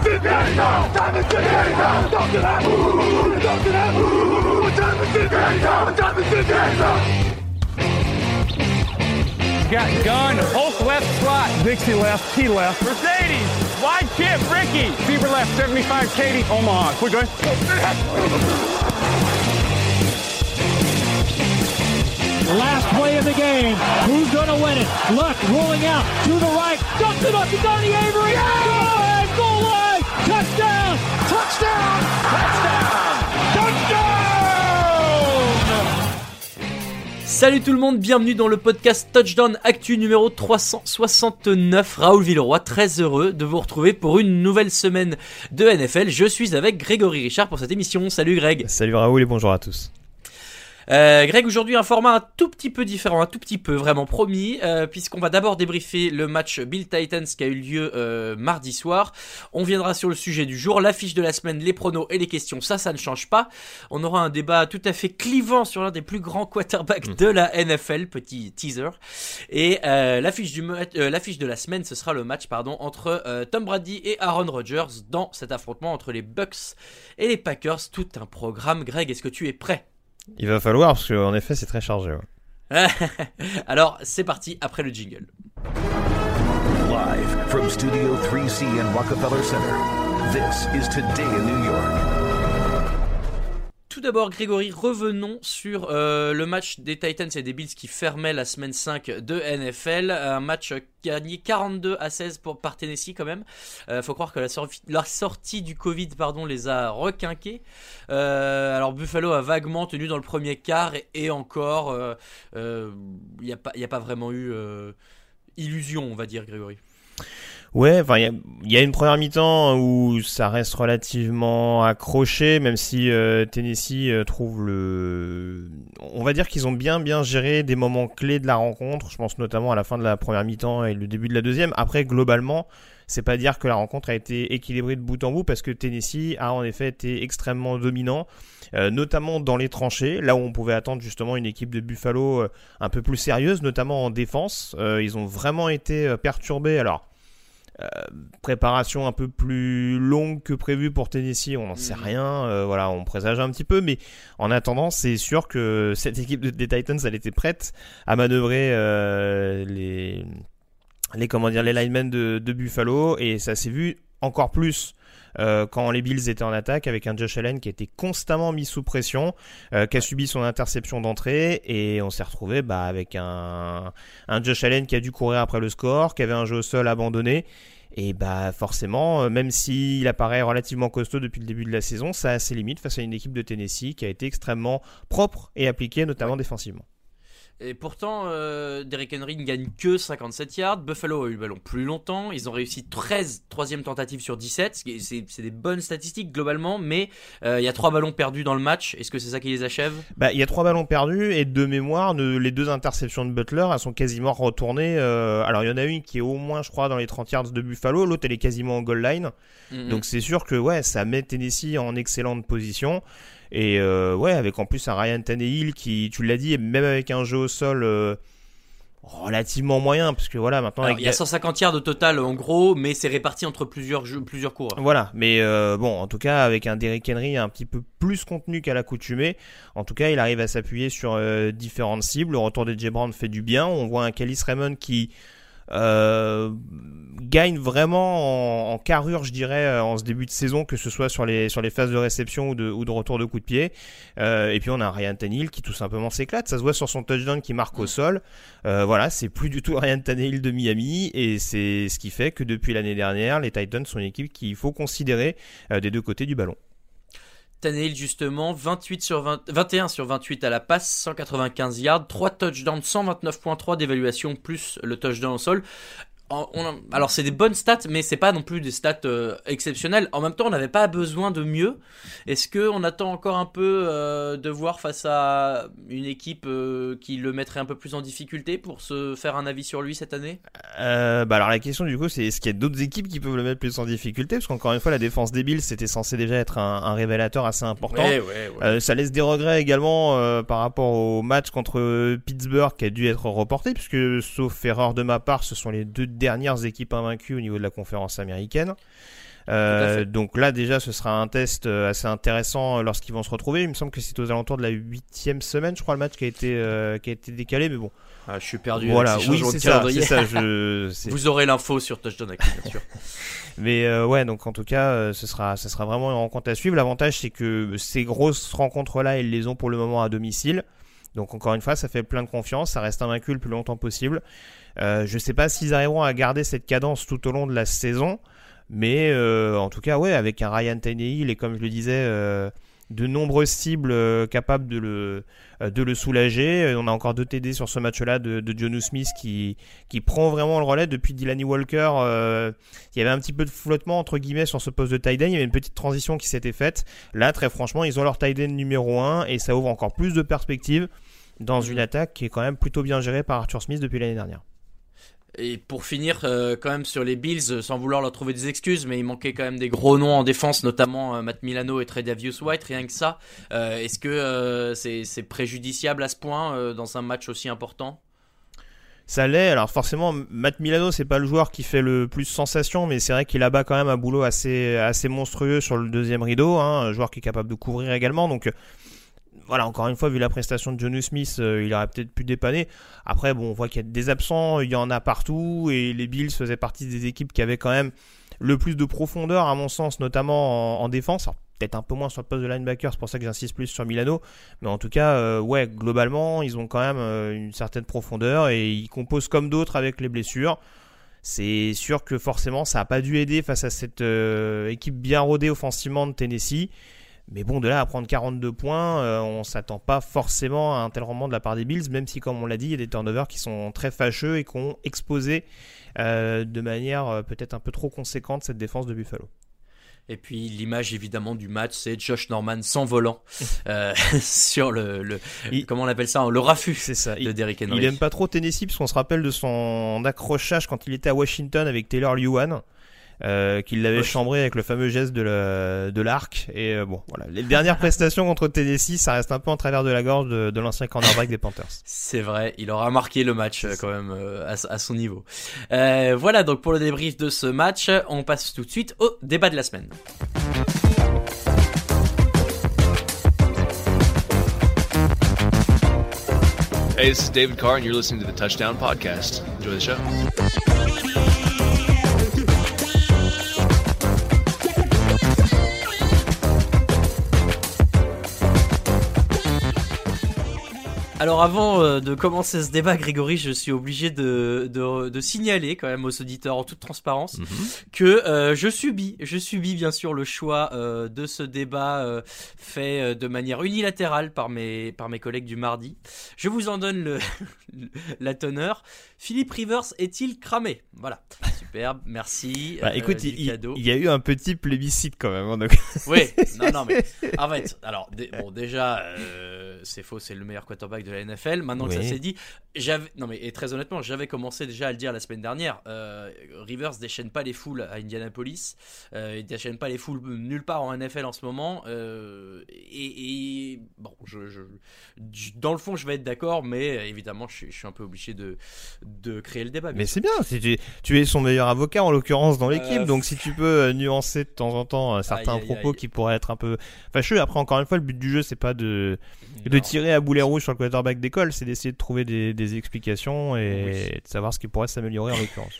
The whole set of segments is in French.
What time is it now? Time is it now? Talk to that. Talk to that. What time is it now? What time is it now? Got gun, Hulk left slot. Dixie left, T left. Mercedes, wide chip, Ricky. Fever left, 75, Katie, Omaha. We're good. Last play of the game. Who's going to win it? Luck rolling out to the right. Dumps it up to Donnie Avery. Good! Salut tout le monde, bienvenue dans le podcast Touchdown Actu numéro 369. Raoul Villeroy, très heureux de vous retrouver pour une nouvelle semaine de NFL. Je suis avec Grégory Richard pour cette émission. Salut Greg. Salut Raoul et bonjour à tous. Euh, Greg, aujourd'hui un format un tout petit peu différent, un tout petit peu vraiment promis, euh, puisqu'on va d'abord débriefer le match Bill Titans qui a eu lieu euh, mardi soir. On viendra sur le sujet du jour, l'affiche de la semaine, les pronos et les questions. Ça, ça ne change pas. On aura un débat tout à fait clivant sur l'un des plus grands quarterbacks de la NFL, petit teaser. Et euh, l'affiche du euh, l'affiche de la semaine, ce sera le match pardon entre euh, Tom Brady et Aaron Rodgers dans cet affrontement entre les Bucks et les Packers. Tout un programme. Greg, est-ce que tu es prêt? Il va falloir parce qu'en effet c'est très chargé. ouais. Alors, c'est parti après le jingle. Live from Studio 3C in Rockefeller Center, this is Today in New York. Tout d'abord, Grégory, revenons sur euh, le match des Titans et des Bills qui fermait la semaine 5 de NFL. Un match gagné 42 à 16 pour, par Tennessee quand même. Euh, faut croire que la, sorti- la sortie du Covid pardon, les a requinqués. Euh, alors Buffalo a vaguement tenu dans le premier quart et, encore, il n'y a, a pas vraiment eu euh, illusion, on va dire, Grégory. Ouais, enfin il y a- une première mi-temps où ça reste relativement accroché, même si euh, Tennessee euh, trouve le, on va dire qu'ils ont bien bien géré des moments clés de la rencontre. Je pense notamment à la fin de la première mi-temps et le début de la deuxième. Après globalement, c'est pas dire que la rencontre a été équilibrée de bout en bout parce que Tennessee a en effet été extrêmement dominant, euh, notamment dans les tranchées, là où on pouvait attendre justement une équipe de Buffalo euh, un peu plus sérieuse, notamment en défense. Euh, ils ont vraiment été perturbés. Alors préparation un peu plus longue que prévu pour Tennessee, on n'en sait Mhm. rien, euh, voilà, on présage un petit peu, mais en attendant, c'est sûr que cette équipe de- des Titans, elle était prête à manœuvrer euh, les, les, comment dire, les linemen de, de Buffalo, et ça s'est vu encore plus euh, quand les Bills étaient en attaque avec un Josh Allen qui était constamment mis sous pression, euh, qui a subi son interception d'entrée et on s'est retrouvé bah, avec un, un Josh Allen qui a dû courir après le score, qui avait un jeu au sol abandonné. Et bah forcément, euh, même s'il apparaît relativement costaud depuis le début de la saison, ça a ses limites face à une équipe de Tennessee qui a été extrêmement propre et appliquée, notamment défensivement. Et pourtant, euh, Derrick Henry ne gagne que 57 yards. Buffalo a eu le ballon plus longtemps. Ils ont réussi 13 troisième tentatives sur 17. ce qui est- C'est des bonnes statistiques globalement, mais euh, il y a trois ballons perdus dans le match. Est-ce que c'est ça qui les achève? Bah, il y a trois ballons perdus et de mémoire, les deux interceptions de Butler, elles sont quasiment retournées. euh, alors il y en a une qui est au moins, je crois, dans les 30 yards de Buffalo, l'autre elle est quasiment en goal line. Mhm. Donc c'est sûr que ouais, ça met Tennessee en excellente position. Et euh, ouais, avec en plus un Ryan Tannehill qui, tu l'as dit, même avec un jeu au sol euh, relativement moyen, parce que voilà, maintenant Alors, avec il y a 150 yards au total en gros, mais c'est réparti entre plusieurs jeux, plusieurs cours. Voilà, mais euh, bon, en tout cas, avec un Derrick Henry un petit peu plus contenu qu'à l'accoutumée, en tout cas, il arrive à s'appuyer sur euh, différentes cibles. Le retour des Brown fait du bien. On voit un Callis Raymond qui euh, gagne vraiment en, carrure, je dirais, euh, en ce début de saison, que ce soit sur les, sur les phases de réception ou de, ou de retour de coup de pied. Euh, et puis on a Ryan Tannehill qui tout simplement s'éclate. Ça se voit sur son touchdown qui marque au sol. Euh, voilà, c'est plus du tout Ryan Tannehill de Miami. Et c'est ce qui fait que depuis l'année dernière, les Titans sont une équipe qu'il faut considérer des deux côtés du ballon. Tannehill justement, 28 sur 20, 21 sur 28 à la passe, 195 yards, 3 touchdowns, 129.3 d'évaluation plus le touchdown au sol alors c'est des bonnes stats, mais c'est pas non plus des stats euh, exceptionnelles. En même temps, on n'avait pas besoin de mieux. Est-ce que on attend encore un peu euh, de voir face à une équipe euh, qui le mettrait un peu plus en difficulté pour se faire un avis sur lui cette année? Bah alors la question du coup, c'est est-ce qu'il y a d'autres équipes qui peuvent le mettre plus en difficulté? Parce qu'encore une fois, la défense des Bills c'était censé déjà être un, révélateur assez important. ça laisse des regrets également par rapport au match contre Pittsburgh qui a dû être reporté, puisque sauf erreur de ma part, ce sont les deux dernières équipes invaincues au niveau de la conférence américaine. Euh, donc là déjà ce sera un test euh, assez intéressant lorsqu'ils vont se retrouver. Il me semble que c'est aux alentours de la huitième semaine, je crois, le match qui a été euh, qui a été décalé, mais bon. Ah, je suis perdu. Voilà, oui c'est ça, ça Vous aurez l'info sur Touchdown bien sûr. mais ouais, donc en tout cas, ce sera ce sera vraiment une rencontre à suivre. L'avantage c'est que ces grosses rencontres là, ils les ont pour le moment à domicile. Donc encore une fois, ça fait plein de confiance, ça reste invaincu le plus longtemps possible. Euh, je ne sais pas s'ils arriveront à garder cette cadence tout au long de la saison, mais euh, en tout cas, ouais, avec un Ryan Tannehill et comme je le disais, euh, de nombreuses cibles capables de le, de le soulager. On a encore deux TD sur ce match-là de, de Jonu Smith qui, qui prend vraiment le relais depuis Dylan Walker. il y avait un petit peu de flottement entre guillemets sur ce poste de tight end. Il y avait une petite transition qui s'était faite. Là, très franchement, ils ont leur tight end numéro 1 et ça ouvre encore plus de perspectives dans une attaque qui est quand même plutôt bien gérée par Arthur Smith depuis l'année dernière. Et pour finir, euh, quand même sur les Bills, euh, sans vouloir leur trouver des excuses, mais il manquait quand même des gros noms en défense, notamment euh, Matt Milano et Tredavious White, rien que ça. Est-ce que c'est préjudiciable à ce point dans un match aussi important? Ça l'est. Alors forcément, Matt Milano, c'est pas le joueur qui fait le plus sensation, mais c'est vrai qu'il abat quand même un boulot assez, assez monstrueux sur le deuxième rideau, hein, un joueur qui est capable de couvrir également. Donc voilà, encore une fois, vu la prestation de Jonu Smith, euh, il aurait peut-être pu dépanner. Après, bon, on voit qu'il y a des absents, il y en a partout, et les Bills faisaient partie des équipes qui avaient quand même le plus de profondeur, à mon sens, notamment en, défense. peut-être un peu moins sur le poste de linebacker, c'est pour ça que j'insiste plus sur Milano. Mais en tout cas, euh, ouais, globalement, ils ont quand même euh, une certaine profondeur et ils composent comme d'autres avec les blessures. C'est sûr que forcément, ça n'a pas dû aider face à cette équipe bien rodée offensivement de Tennessee. Mais bon, de là à prendre 42 points, on euh, on s'attend pas forcément à un tel rendement de la part des Bills, même si, comme on l'a dit, il y a des turnovers qui sont très fâcheux et qui ont exposé euh, de manière euh, peut-être un peu trop conséquente cette défense de Buffalo. Et puis l'image évidemment du match, c'est Josh Norman sans volant sur le, comment on appelle ça, le refus c'est ça. de Derrick Henry. Il aime pas trop Tennessee parce qu'on se rappelle de son accrochage quand il était à Washington avec Taylor Lewan. Euh, qu'il l'avait chambré avec le fameux geste de l'arc. et euh, bon, voilà. Les dernières prestations contre Tennessee, ça reste un peu en travers de la gorge de, de l'ancien cornerback des Panthers. C'est vrai, il aura marqué le match euh, quand même à, à, son niveau. voilà donc pour le débrief de ce match, on passe tout de suite au débat de la semaine. Hey, this is David Carr, and you're listening to the Touchdown Podcast. Enjoy the show. Alors avant euh, de commencer ce débat, Grégory, je suis obligé de, de, signaler quand même aux auditeurs en toute transparence mhm. que euh, je subis, je subis bien sûr le choix euh, de ce débat fait de manière unilatérale par mes, par mes collègues du mardi. Je vous en donne le, la teneur. Philippe Rivers est-il cramé? Voilà, superbe, merci. Bah, écoute, il, y a eu un petit plébiscite quand même. Hein, oui, non, non, mais en fait, alors bon, déjà, c'est faux, c'est le meilleur quarterback de de la NFL. Maintenant que ça s'est dit, j'avais non mais et très honnêtement, j'avais commencé déjà à le dire la semaine dernière. Euh, Rivers déchaîne pas les foules à Indianapolis, euh, il déchaîne pas les foules nulle part en NFL en ce moment. Euh, et, bon, je, dans le fond, je vais être d'accord, mais évidemment, je, suis un peu obligé de, de créer le débat. Mais c'est bien, tu, tu, es son meilleur avocat en l'occurrence dans l'équipe, donc si tu peux nuancer de temps en temps certains propos qui pourraient être un peu fâcheux. Après, encore une fois, le but du jeu, c'est pas de de tirer à boulet rouge sur le quarterback d'école, c'est d'essayer de trouver des, des explications et de savoir ce qui pourrait s'améliorer en l'occurrence.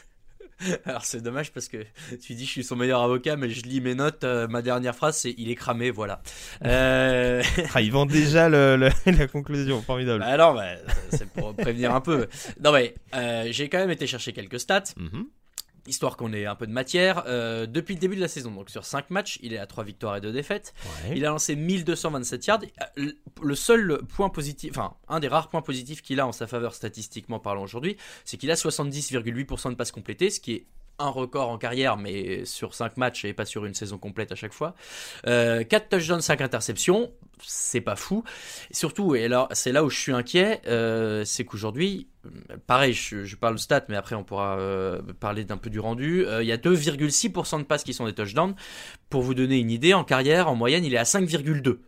Alors c'est dommage parce que tu dis je suis son meilleur avocat, mais je lis mes notes. euh, ma dernière phrase c'est il est cramé, voilà. Euh... Ah, ils vendent déjà le- le- la conclusion, formidable. bah non, bah, c'est pour prévenir un peu. Non mais euh, j'ai quand même été chercher quelques stats. Mhm. Histoire qu'on ait un peu de matière. Euh, depuis le début de la saison, donc sur 5 matchs, il est à 3 victoires et 2 défaites. Ouais. Il a lancé 1227 yards. Euh, Le seul point positif, enfin, un des rares points positifs qu'il a en sa faveur statistiquement parlant aujourd'hui, c'est qu'il a 70,8% de passes complétées, ce qui est un record en carrière, mais sur 5 matchs et pas sur une saison complète à chaque fois. Euh, 4 touchdowns, 5 interceptions, c'est pas fou. Et surtout, et alors c'est là où je suis inquiet, euh, c'est qu'aujourd'hui, euh, pareil, je, je parle de stats, mais après on pourra euh, parler d'un peu du rendu. Euh, Il y a 2,6% de passes qui sont des touchdowns. Pour vous donner une idée, en carrière, en moyenne, il est à 5,2.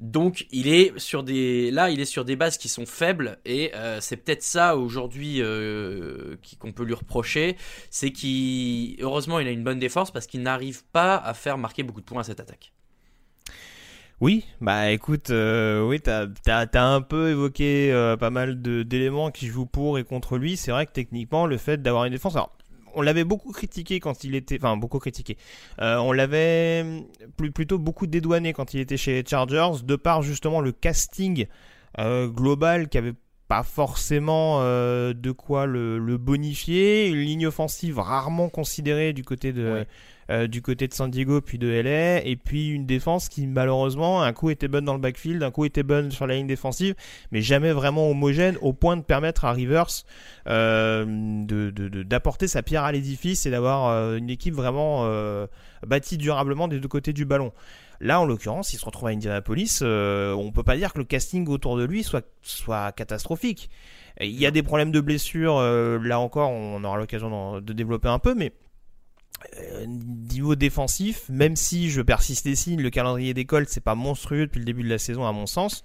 Donc il est sur des là il est sur des bases qui sont faibles et euh, c'est peut-être ça aujourd'hui euh, qu'on peut lui reprocher, c'est qu'il heureusement il a une bonne défense parce qu'il n'arrive pas à faire marquer beaucoup de points à cette attaque. Oui, bah écoute, euh, oui, t'as as, un peu évoqué pas mal d'éléments qui jouent pour et contre lui. C'est vrai que techniquement, le fait d'avoir une défense, on l'avait beaucoup critiqué quand il était, enfin beaucoup critiqué. Euh, on l'avait plus, plutôt beaucoup dédouané quand il était chez les Chargers, de par justement le casting euh, global qui avait pas forcément euh, de quoi le, bonifier, une ligne offensive rarement considérée du côté de. Euh, du côté de San Diego puis de LA et puis une défense qui malheureusement un coup était bonne dans le backfield, un coup était bonne sur la ligne défensive, mais jamais vraiment homogène au point de permettre à Rivers euh, de de- de- d'apporter sa pierre à l'édifice et d'avoir euh, une équipe vraiment euh, bâtie durablement des deux côtés du ballon. Là, en l'occurrence, il se retrouve à Indianapolis. Euh, on peut pas dire que le casting autour de lui soit, soit catastrophique. Il y a des problèmes de blessure. euh, là encore, on aura l'occasion de développer un peu, mais euh, niveau défensif, même si je persiste et signe, le calendrier des Colts c'est pas monstrueux depuis le début de la saison à mon sens.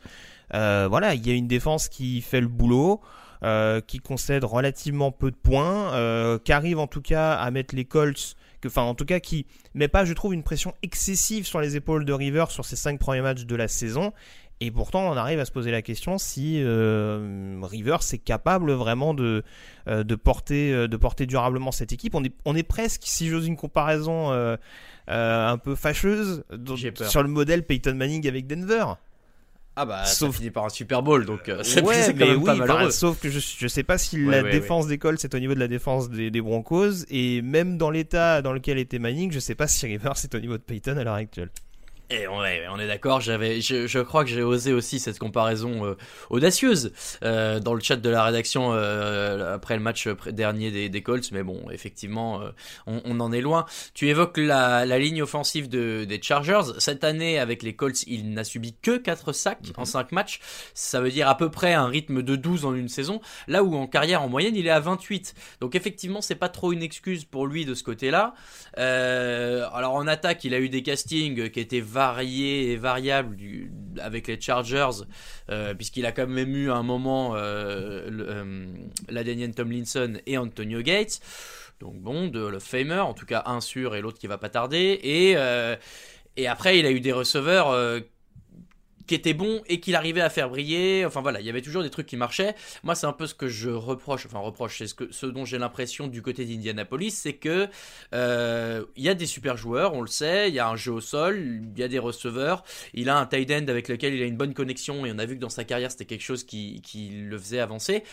Euh, voilà, il y a une défense qui fait le boulot, euh, qui concède relativement peu de points, euh, qui arrive en tout cas à mettre les Colts, que, enfin en tout cas qui met pas, je trouve, une pression excessive sur les épaules de Rivers sur ces cinq premiers matchs de la saison. Et pourtant, on arrive à se poser la question si euh, Rivers est capable vraiment de, euh, de, porter, euh, de porter durablement cette équipe. On est, on est presque, si j'ose une comparaison euh, un peu fâcheuse, sur le modèle Peyton Manning avec Denver. Ah bah Sauf- ça finit par un Super Bowl donc euh, c'est Ouais, quand mais même pas oui, enfin, malheureux. sauf que je, je sais pas si Ouais, la ouais, défense des Colts c'est au niveau de la défense des, des Broncos et même dans l'état dans lequel était Manning, je sais pas si Rivers c'est au niveau de Peyton à l'heure actuelle. Et on est, on est d'accord, j'avais, je, je crois que j'ai osé aussi cette comparaison euh, audacieuse euh, dans le chat de la rédaction euh, après le match dernier des, des Colts, mais bon, effectivement, on, on en est loin. Tu évoques la, la ligne offensive de, des Chargers. Cette année, avec les Colts, il n'a subi que 4 sacs en 5 matchs. Ça veut dire à peu près un rythme de 12 en une saison, là où en carrière, en moyenne, il est à 28. Donc effectivement, c'est pas trop une excuse pour lui de ce côté-là. Alors en attaque, il a eu des castings qui étaient variés et variables du- avec les Chargers, euh, puisqu'il a quand même eu à un moment euh, euh, Tomlinson et Antonio Gates. Donc bon, de le Famer, en tout cas un sûr et l'autre qui va pas tarder. Et, euh, et après, il a eu des receveurs euh, qui étaient bons et qu'il arrivait à faire briller. Enfin voilà, il y avait toujours des trucs qui marchaient. Moi, c'est un peu ce que je reproche, enfin reproche, c'est ce, que, ce dont j'ai l'impression du côté d'Indianapolis, c'est que euh, il y a des super joueurs, on le sait, il y a un jeu au sol, il y a des receveurs, il a un tight end avec lequel il a une bonne connexion et on a vu que dans sa carrière c'était quelque chose qui, qui le faisait avancer.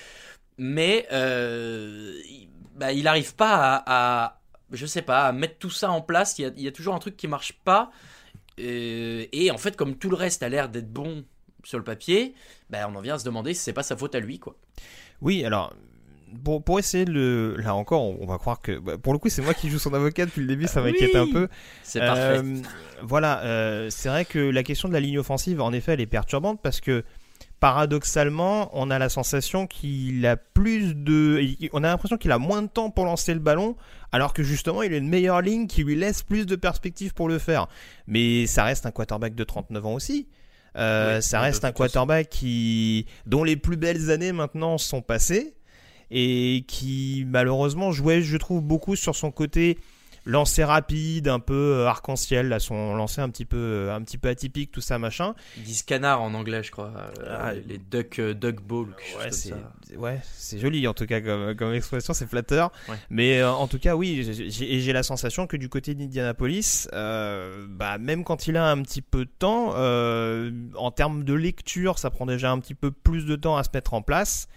Mais euh, il, bah, il arrive pas à, je sais pas, à mettre tout ça en place. Il y a, y a toujours un truc qui marche pas. Euh, et en fait, comme tout le reste a l'air d'être bon sur le papier, bah, on en vient à se demander si c'est pas sa faute à lui, quoi. Oui, alors pour, pour essayer de le là encore, on, on va croire que bah, pour le coup c'est moi qui joue son avocat depuis le début, ça m'inquiète Oui, un peu. C'est parfait. Euh, voilà, euh, c'est vrai que la question de la ligne offensive, en effet, elle est perturbante parce que paradoxalement, on a la sensation qu'il a plus de, on a l'impression qu'il a moins de temps pour lancer le ballon, alors que justement, il a une meilleure ligne qui lui laisse plus de perspectives pour le faire. Mais ça reste un quarterback de 39 ans aussi. Euh, Oui, ça reste un quarterback qui, dont les plus belles années maintenant sont passées et qui malheureusement jouait, je trouve, beaucoup sur son côté lancer rapide, un peu euh, arc-en-ciel, là, son lancer un petit peu, euh, un petit peu atypique, tout ça, machin. Ils disent canard en anglais, je crois. Euh, Ah, les duck, duck ball Ouais, c'est ouais, joli en tout cas comme, comme expression, c'est flatteur. Ouais. Mais euh, en tout cas, oui, j'ai- j'ai et j'ai la sensation que du côté d'Indianapolis, euh, bah, même quand il a un petit peu de temps, euh, en termes de lecture, ça prend déjà un petit peu plus de temps à se mettre en place.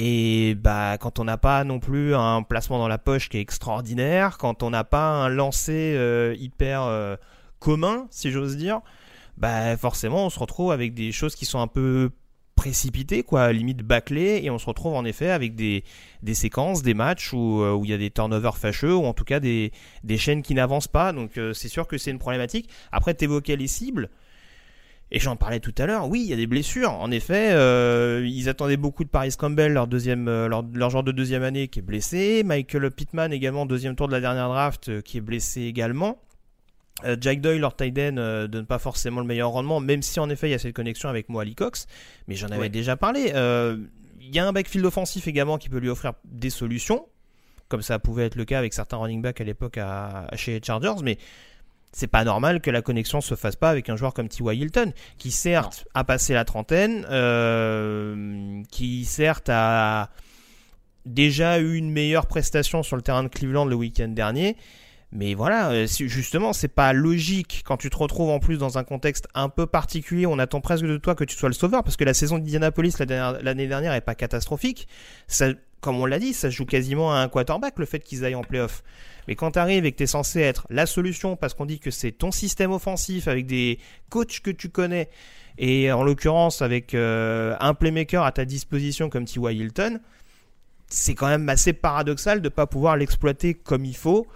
Et bah quand on n'a pas non plus un placement dans la poche qui est extraordinaire, quand on n'a pas un lancer euh, hyper euh, commun, si j'ose dire, bah forcément on se retrouve avec des choses qui sont un peu précipitées, quoi, limite bâclées, et on se retrouve en effet avec des, des séquences, des matchs où euh, il y a des turnovers fâcheux, ou en tout cas des, des chaînes qui n'avancent pas. Donc c'est sûr que c'est une problématique. Après, t'évoquais les cibles. Et j'en parlais tout à l'heure, oui, il y a des blessures. En effet, euh, ils attendaient beaucoup de Paris Campbell, leur deuxième, euh, leur, leur joueur de deuxième année qui est blessé. Michael Pittman également, deuxième tour de la dernière draft, euh, qui est blessé également. Euh, Jack Doyle, leur tight end, euh, donne pas forcément le meilleur rendement, même si en effet il y a cette connexion avec Mo Ali Cox. Mais j'en avais Ouais. déjà parlé. Il y a un backfield offensif également qui peut lui offrir des solutions, comme ça pouvait être le cas avec certains running backs à l'époque à, à- chez les Chargers, mais c'est pas normal que la connexion se fasse pas avec un joueur comme T.Y. Hilton, qui certes a passé la trentaine, euh, qui certes a déjà eu une meilleure prestation sur le terrain de Cleveland le week-end dernier. Mais voilà, euh, justement, c'est pas logique quand tu te retrouves en plus dans un contexte un peu particulier. On attend presque de toi que tu sois le sauveur parce que la saison d'Indianapolis l'année dernière est pas catastrophique. Ça, comme on l'a dit, ça se joue quasiment à un quarterback le fait qu'ils aillent en playoff. Mais quand tu arrives et que tu es censé être la solution parce qu'on dit que c'est ton système offensif avec des coachs que tu connais et en l'occurrence avec euh, un playmaker à ta disposition comme T.Y. Hilton, c'est quand même assez paradoxal de pas pouvoir l'exploiter comme il faut.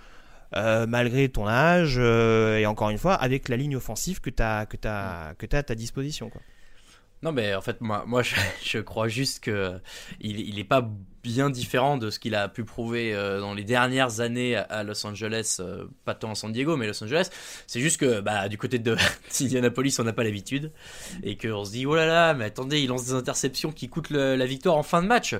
euh, malgré ton âge euh, et encore une fois avec la ligne offensive que tu as, que que t'as à ta disposition. Quoi. Non, mais en fait, moi, moi je, je crois juste que il, il est pas bien différent de ce qu'il a pu prouver euh, dans les dernières années à, Los Angeles, euh, pas tant à San Diego, mais Los Angeles. C'est juste que bah, du côté de d'Indianapolis, on n'a pas l'habitude et qu'on se dit oh là là, mais attendez, il lance des interceptions qui coûtent la victoire en fin de match.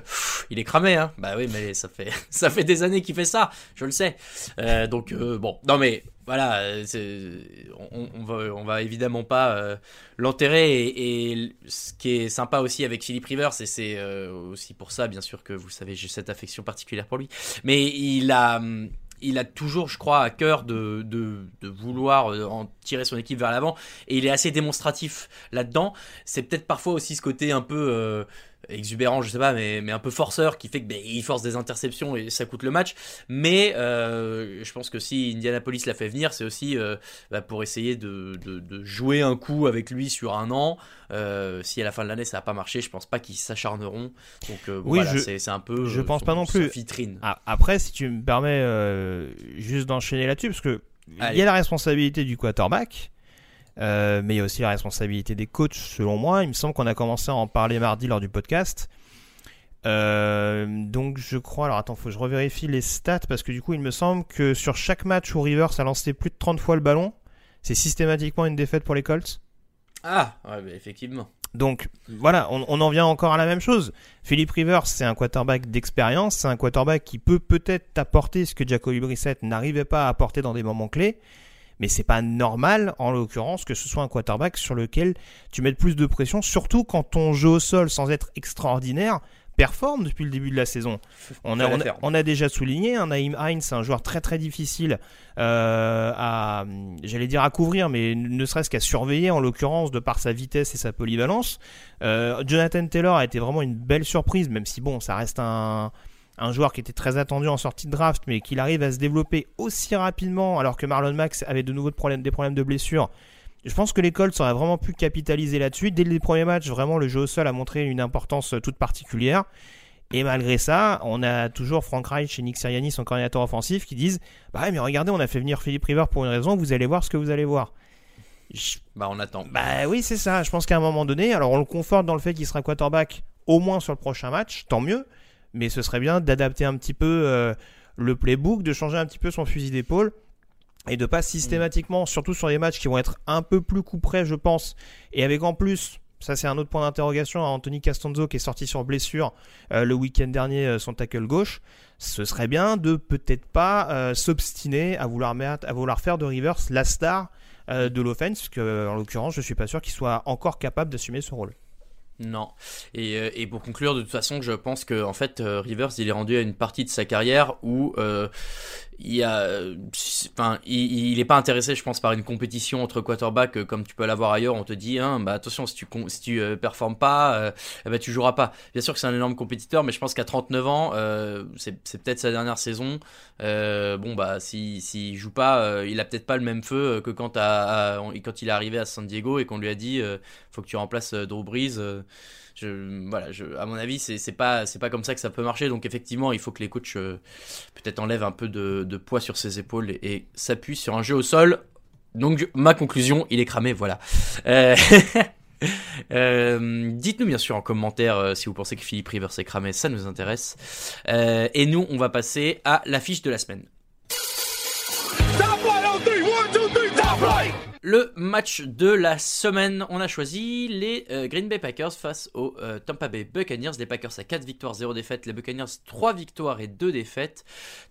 Il est cramé, hein. Bah oui, mais ça fait ça fait des années qu'il fait ça, je le sais. Euh, donc euh, bon, non mais voilà, euh, on, va, évidemment pas euh, l'enterrer. Et, ce qui est sympa aussi avec Philippe Rivers, et c'est euh, aussi pour ça, bien sûr, que vous savez, j'ai cette affection particulière pour lui. Mais il a, il a toujours, je crois, à cœur de, vouloir en tirer son équipe vers l'avant. Et il est assez démonstratif là-dedans. C'est peut-être parfois aussi ce côté un peu. Exubérant, je sais pas, mais, mais un peu forceur qui fait que ben, il force des interceptions et ça coûte le match. Mais euh, je pense que si Indianapolis l'a fait venir, c'est aussi euh, bah, pour essayer de, de, de jouer un coup avec lui sur un an. Euh, si à la fin de l'année ça n'a pas marché, je pense pas qu'ils s'acharneront. Donc bon, Oui, voilà, c'est un peu. je pense son- pas non plus. vitrine. Ah, après, si tu me permets juste d'enchaîner là-dessus, parce que il y a la responsabilité du quarterback, euh, mais il y a aussi la responsabilité des coachs, selon moi. Il me semble qu'on a commencé à en parler mardi lors du podcast. Euh, donc je crois, alors attends, faut que je revérifie les stats parce que du coup il me semble que sur chaque match où Rivers a lancé plus de 30 fois le ballon, c'est systématiquement une défaite pour les Colts. Ah, ouais, bah, effectivement. Donc voilà, on, on en vient encore à la même chose. Philippe Rivers, c'est un quarterback d'expérience, c'est un quarterback qui peut peut-être t'apporter ce que Jacoby Brissett n'arrivait pas à apporter dans des moments clés, mais c'est pas normal, en l'occurrence, que ce soit un quarterback sur lequel tu mettes plus de pression, surtout quand ton jeu au sol, sans être extraordinaire, performe depuis le début de la saison. On a, on a, l'affaire. on a déjà souligné, hein, Naïm c'est un joueur très très difficile euh, à, j'allais dire à couvrir, mais ne serait-ce qu'à surveiller en l'occurrence de par sa vitesse et sa polyvalence. Euh, Jonathan Taylor a été vraiment une belle surprise, même si bon, ça reste un, un joueur qui était très attendu en sortie de draft, mais qu'il arrive à se développer aussi rapidement, alors que Marlon Max avait de nouveau de des problèmes de blessure. Je pense que les Colts auraient vraiment pu capitaliser là-dessus. Dès les premiers matchs, vraiment, le jeu au sol a montré une importance toute particulière. Et malgré ça, on a toujours Frank Reich et Nick Sirianni, son coordinateur offensif, qui disent Bah mais regardez, on a fait venir Philippe River pour une raison, vous allez voir ce que vous allez voir. Je- Bah, on attend. Bah oui, c'est ça. Je pense qu'à un moment donné, alors on le conforte dans le fait qu'il sera quarterback au moins sur le prochain match, tant mieux. Mais ce serait bien d'adapter un petit peu euh, le playbook, de changer un petit peu son fusil d'épaule et de pas systématiquement, surtout sur les matchs qui vont être un peu plus coup près, je pense, et avec en plus Ça, c'est un autre point d'interrogation. Anthony Castonzo qui est sorti sur blessure le week-end dernier, son tackle gauche. Ce serait bien de peut-être pas s'obstiner à vouloir, à vouloir faire de Rivers la star de l'offense, que en l'occurrence, je suis pas sûr qu'il soit encore capable d'assumer ce rôle. Non. Et, euh, et, pour conclure, de toute façon, je pense que en fait, euh, Rivers, il est rendu à une partie de sa carrière où euh, il a, enfin, il, est pas intéressé, je pense, par une compétition entre quarterbacks comme tu peux l'avoir ailleurs. On te dit, hein, bah attention, si tu si tu performes pas, eh ben, tu joueras pas. Bien sûr que c'est un énorme compétiteur, mais je pense qu'à 39 ans, c'est peut-être sa dernière saison. bon bah, si s'il joue pas, il a peut-être pas le même feu que quand à, quand il est arrivé à San Diego et qu'on lui a dit, faut que tu remplaces Drew Brees voilà, à mon avis, c'est pas, pas comme ça que ça peut marcher. Donc effectivement, il faut que les coachs euh, peut-être enlèvent un peu de, poids sur ses épaules et, s'appuient sur un jeu au sol. Donc ma conclusion, il est cramé, voilà. Euh, euh, dites-nous bien sûr en commentaire si vous pensez que Philippe Rivers est cramé, ça nous intéresse. et nous, on va passer à l'affiche de la semaine. Le match de la semaine, on a choisi les euh, Green Bay Packers face aux euh, Tampa Bay Buccaneers. Les Packers à 4 victoires, 0 défaites. Les Buccaneers 3 victoires et 2 défaites.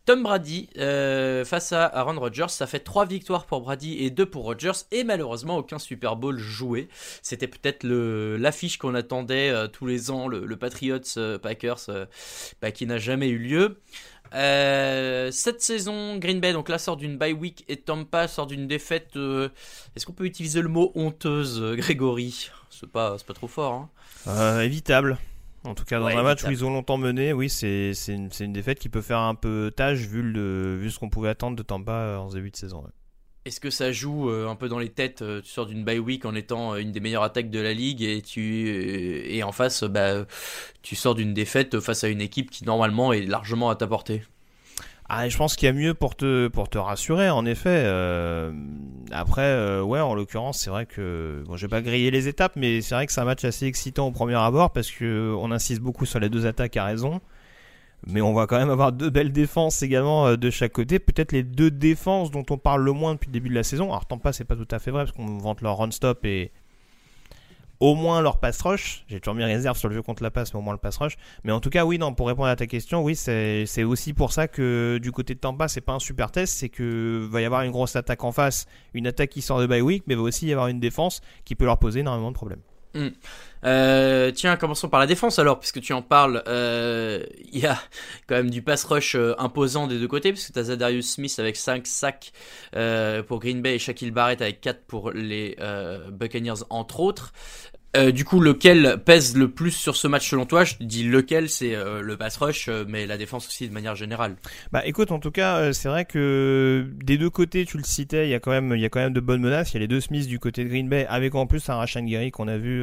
Tom Brady euh, face à Aaron Rodgers, ça fait 3 victoires pour Brady et 2 pour Rodgers. Et malheureusement, aucun Super Bowl joué. C'était peut-être l'affiche qu'on attendait tous les ans, le, Patriots Packers, bah, qui n'a jamais eu lieu. Euh, cette saison, Green Bay, donc là, sort d'une bye week et Tampa sort d'une défaite. Euh, est-ce qu'on peut utiliser le mot honteuse, euh, Grégory? C'est pas, pas trop fort. Hein évitable. En tout cas, dans un match où ils ont longtemps mené, oui, c'est une, une, défaite qui peut faire un peu tâche vu, le, vu ce qu'on pouvait attendre de Tampa en début de saison. Est-ce que ça joue un peu dans les têtes Tu sors d'une bye week en étant une des meilleures attaques de la ligue et tu et en face, bah, tu sors d'une défaite face à une équipe qui normalement est largement à ta portée? Ah, je pense qu'il y a mieux pour te, rassurer, en effet. Euh, après, euh, ouais, en l'occurrence, c'est vrai que. Bon, je vais pas griller les étapes, mais c'est vrai que c'est un match assez excitant au premier abord parce que on insiste beaucoup sur les deux attaques à raison. Mais on va quand même avoir deux belles défenses également euh, de chaque côté. Peut-être les deux défenses dont on parle le moins depuis le début de la saison. Alors, tant pas, c'est pas tout à fait vrai parce qu'on vante leur run-stop et, au moins leur pass rush. J'ai toujours mis réserve sur le jeu contre la passe, mais au moins le pass rush. Mais en tout cas, oui, non, pour répondre à ta question, oui, c'est aussi pour ça que du côté de Tampa, c'est pas un super test, c'est que va y avoir une grosse attaque en face, une attaque qui sort de bye week, mais va aussi y avoir une défense qui peut leur poser énormément de problèmes. Hmm. Euh, tiens, commençons par la défense alors, puisque tu en parles. Euh, il y a quand même du pass rush euh, imposant des deux côtés, puisque tu as Zadarius Smith avec 5 sacs pour Green Bay et Shaquille Barrett avec 4 pour les Buccaneers, entre autres. Euh, du coup, lequel pèse le plus sur ce match selon toi? Je dis lequel, c'est euh, le pass rush, euh, mais la défense aussi de manière générale. Bah écoute, en tout cas, c'est vrai que des deux côtés, tu le citais, il y a quand même, il y a quand même de bonnes menaces. Il y a les deux Smiths du côté de Green Bay, avec en plus un Rashan Gary qu'on a vu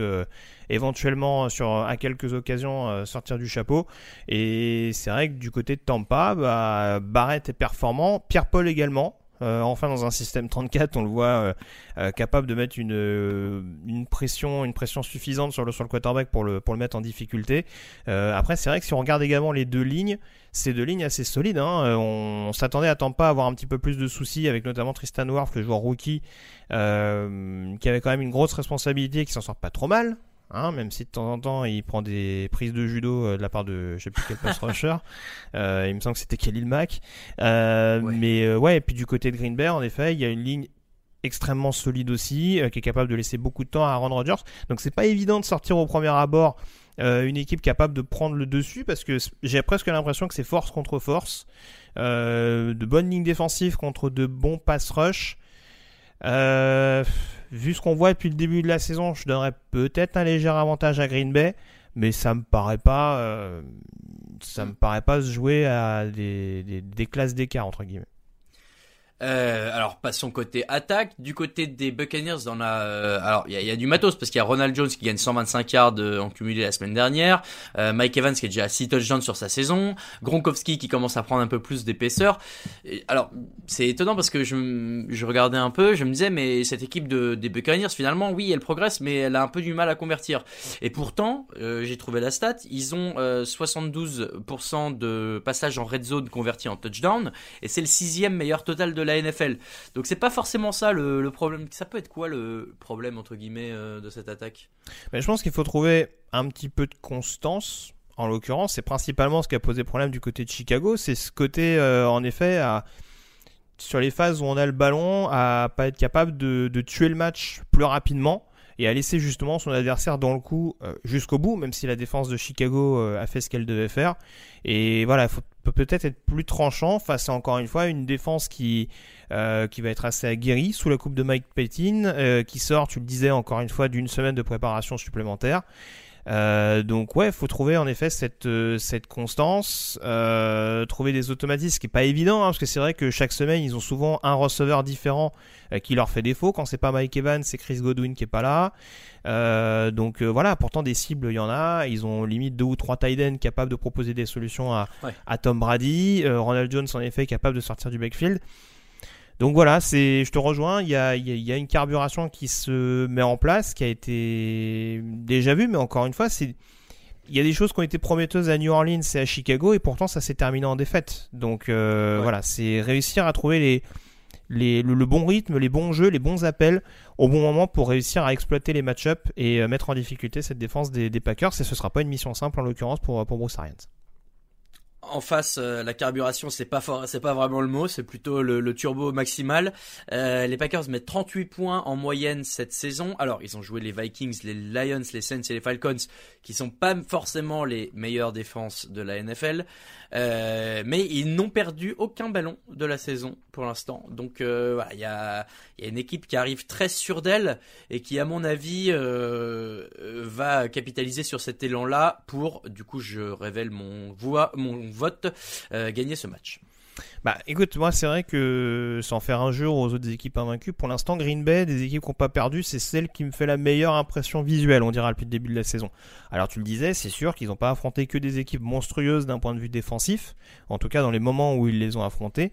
éventuellement sur à quelques occasions sortir du chapeau. Et c'est vrai que du côté de Tampa, bah, Barrett est performant, Pierre Paul également. Euh, enfin, dans un système 34, on le voit euh, euh, capable de mettre une, pression, suffisante sur le, sur quarterback pour le, mettre en difficulté. après, c'est vrai que si on regarde également les deux lignes, c'est deux lignes assez solides. Hein. On, s'attendait à pas à avoir un petit peu plus de soucis avec notamment Tristan Wirf, le joueur rookie, qui avait quand même une grosse responsabilité et qui s'en sort pas trop mal. Hein, même si de temps en temps il prend des prises de judo euh, de la part de je sais plus quel pass rusher. Euh, il me semble que c'était Khalil Mack. Euh, Mais ouais, et puis du côté de Green Bay, en effet, il y a une ligne extrêmement solide aussi, qui est capable de laisser beaucoup de temps à Aaron Rodgers. Donc c'est pas évident de sortir au premier abord une équipe capable de prendre le dessus parce que j'ai presque l'impression que c'est force contre force. de bonnes lignes défensives contre de bons pass rush. Euh, vu ce qu'on voit depuis le début de la saison, je donnerais peut-être un léger avantage à Green Bay, mais ça me paraît pas, euh, ça me paraît pas se jouer à des, classes d'écart entre guillemets. Euh, alors passons côté attaque. Du côté des Buccaneers, euh, alors il y a, du matos parce qu'il y a Ronald Jones qui gagne 125 yards euh, en cumulé la semaine dernière, euh, Mike Evans qui est déjà à 6 touchdowns sur sa saison, Gronkowski qui commence à prendre un peu plus d'épaisseur. Alors c'est étonnant parce que je, je regardais un peu, je me disais mais cette équipe de, des Buccaneers finalement oui elle progresse mais elle a un peu du mal à convertir. Et pourtant j'ai trouvé la stat, ils ont 72% de passages en red zone convertis en touchdown et c'est le sixième meilleur total de la NFL. Donc c'est pas forcément ça le, problème. Ça peut être quoi le problème entre guillemets de cette attaque? Mais Je pense qu'il faut trouver un petit peu de constance. En l'occurrence, c'est principalement ce qui a posé problème du côté de Chicago. C'est ce côté, en effet, à sur les phases où on a le ballon, à pas être capable de, tuer le match plus rapidement et à laisser justement son adversaire dans le coup euh, jusqu'au bout, même si la défense de Chicago euh, a fait ce qu'elle devait faire. Et voilà, il faut peut-être être plus tranchant face à encore une fois une défense qui euh, va être assez aguerrie sous la coupe de Mike Payton, qui sort, tu le disais encore une fois, d'une semaine de préparation supplémentaire. Euh, donc ouais, faut trouver en effet cette euh, constance, euh, trouver des automatismes, ce qui est pas évident, hein, parce que c'est vrai que chaque semaine ils ont souvent un receveur différent qui leur fait défaut. Quand c'est pas Mike Evans, c'est Chris Godwin qui est pas là. Donc voilà, pourtant des cibles il y en a. Ils ont limite deux ou trois tight ends capables de proposer des solutions à, à Tom Brady, Ronald Jones en effet capable de sortir du backfield. Donc voilà, c'est, je te rejoins, il y a, y a, une carburation qui se met en place, qui a été déjà vue, mais encore une fois, c'est, il y a des choses qui ont été prometteuses à New Orleans et à Chicago, et pourtant ça s'est terminé en défaite. Donc euh, voilà, c'est réussir à trouver les, les, le, bon rythme, les bons jeux, les bons appels au bon moment pour réussir à exploiter les match-ups et euh, mettre en difficulté cette défense des, Packers. Et ce sera pas une mission simple en l'occurrence pour, pour Bruce Arians en face, euh, la carburation, c'est pas pas vraiment le mot, c'est plutôt le, turbo maximal. Euh, les Packers mettent 38 points en moyenne cette saison. Alors, ils ont joué les Vikings, les Lions, les Saints et les Falcons, qui sont pas forcément les meilleures défenses de la NFL. Euh, mais ils n'ont perdu aucun ballon de la saison pour l'instant. Donc il y a, une équipe qui arrive très sûre d'elle et qui, à mon avis, va capitaliser sur cet élan-là pour, du coup, je révèle mon, voix, vote, gagner ce match. Bah écoute, moi c'est vrai que sans faire un jour aux autres équipes invaincues, pour l'instant Green Bay, des équipes qui n'ont pas perdu, c'est celle qui me fait la meilleure impression visuelle, on dira, depuis le début de la saison. Alors tu le disais, c'est sûr qu'ils n'ont pas affronté que des équipes monstrueuses d'un point de vue défensif, en tout cas dans les moments où ils les ont affrontées.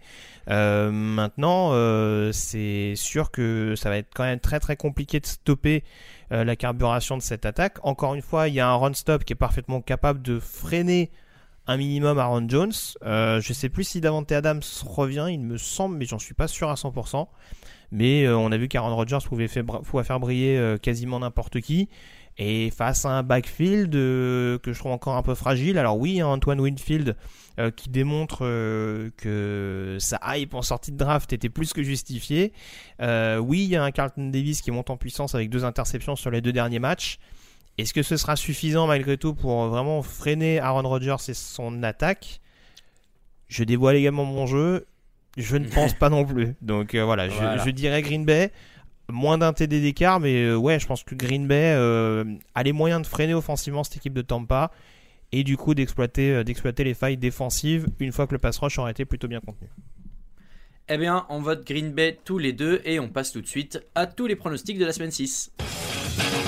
Euh, maintenant, euh, c'est sûr que ça va être quand même très très compliqué de stopper euh, la carburation de cette attaque. Encore une fois, il y a un run stop qui est parfaitement capable de freiner un minimum Aaron Jones. Euh, je sais plus si Davante Adams revient, il me semble, mais j'en suis pas sûr à 100%. Mais euh, on a vu qu'Aaron Rodgers pouvait, faire briller euh, quasiment n'importe qui. Et face à un backfield que je trouve encore un peu fragile, alors oui, Antoine Winfield qui démontre que sa hype en sortie de draft était plus que justifiée. oui, il y a un Carlton Davis qui monte en puissance avec deux interceptions sur les deux derniers matchs. Est-ce que ce sera suffisant malgré tout pour vraiment freiner Aaron Rodgers et son attaque? Je dévoile également mon jeu. Je ne pense pas non plus. Donc euh, voilà, Je, dirais Green Bay. Moins d'un TD d'écart, mais euh, ouais, je pense que Green Bay euh, a les moyens de freiner offensivement cette équipe de Tampa et du coup d'exploiter, d'exploiter les failles défensives une fois que le pass rush aura été plutôt bien contenu. Eh bien, on vote Green Bay tous les deux et on passe tout de suite à tous les pronostics de la semaine 6.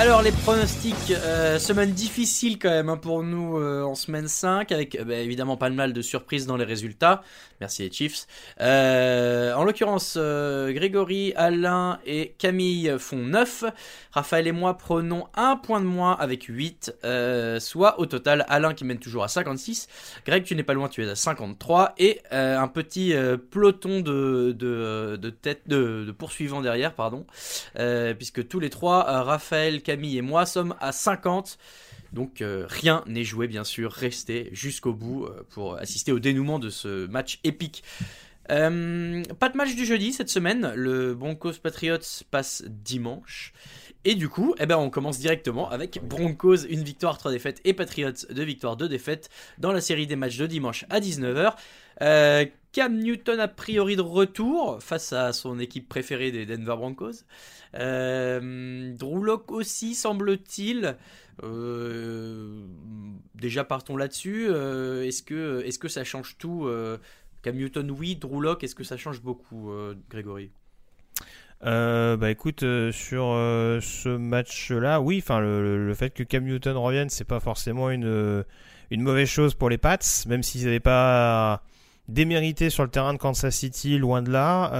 Alors les pronostics, euh, semaine difficile quand même hein, pour nous euh, en semaine 5 avec euh, bah, évidemment pas mal de surprises dans les résultats. Merci les Chiefs. en l'occurrence, Grégory, Alain et Camille font 9. Raphaël et moi prenons un point de moins avec 8. soit au total Alain qui mène toujours à 56. Greg tu n'es pas loin, tu es à 53. Et un petit peloton de, de, de, poursuivants derrière, pardon. puisque tous les trois, Raphaël, Camille et moi sommes à 50. Donc euh, rien n'est joué bien sûr, restez jusqu'au bout euh, pour assister au dénouement de ce match épique. Euh, pas de match du jeudi cette semaine, le Broncos Patriots passe dimanche. Et du coup, eh ben, on commence directement avec Broncos, une victoire, trois défaites, et Patriots, deux victoires, deux défaites, dans la série des matchs de dimanche à 19h. Cam Newton a priori de retour face à son équipe préférée des Denver Broncos. Euh, Drew aussi, semble-t-il. Euh, déjà partons là-dessus. Euh, est-ce que, est que ça change tout Cam Newton, oui. Drew est-ce que ça change beaucoup, Grégory? Euh, bah écoute, euh, sur euh, ce match-là, oui, enfin le, le, fait que Cam Newton revienne, c'est pas forcément une, une mauvaise chose pour les Pats, même s'ils n'avaient pas démérité sur le terrain de Kansas City, loin de là.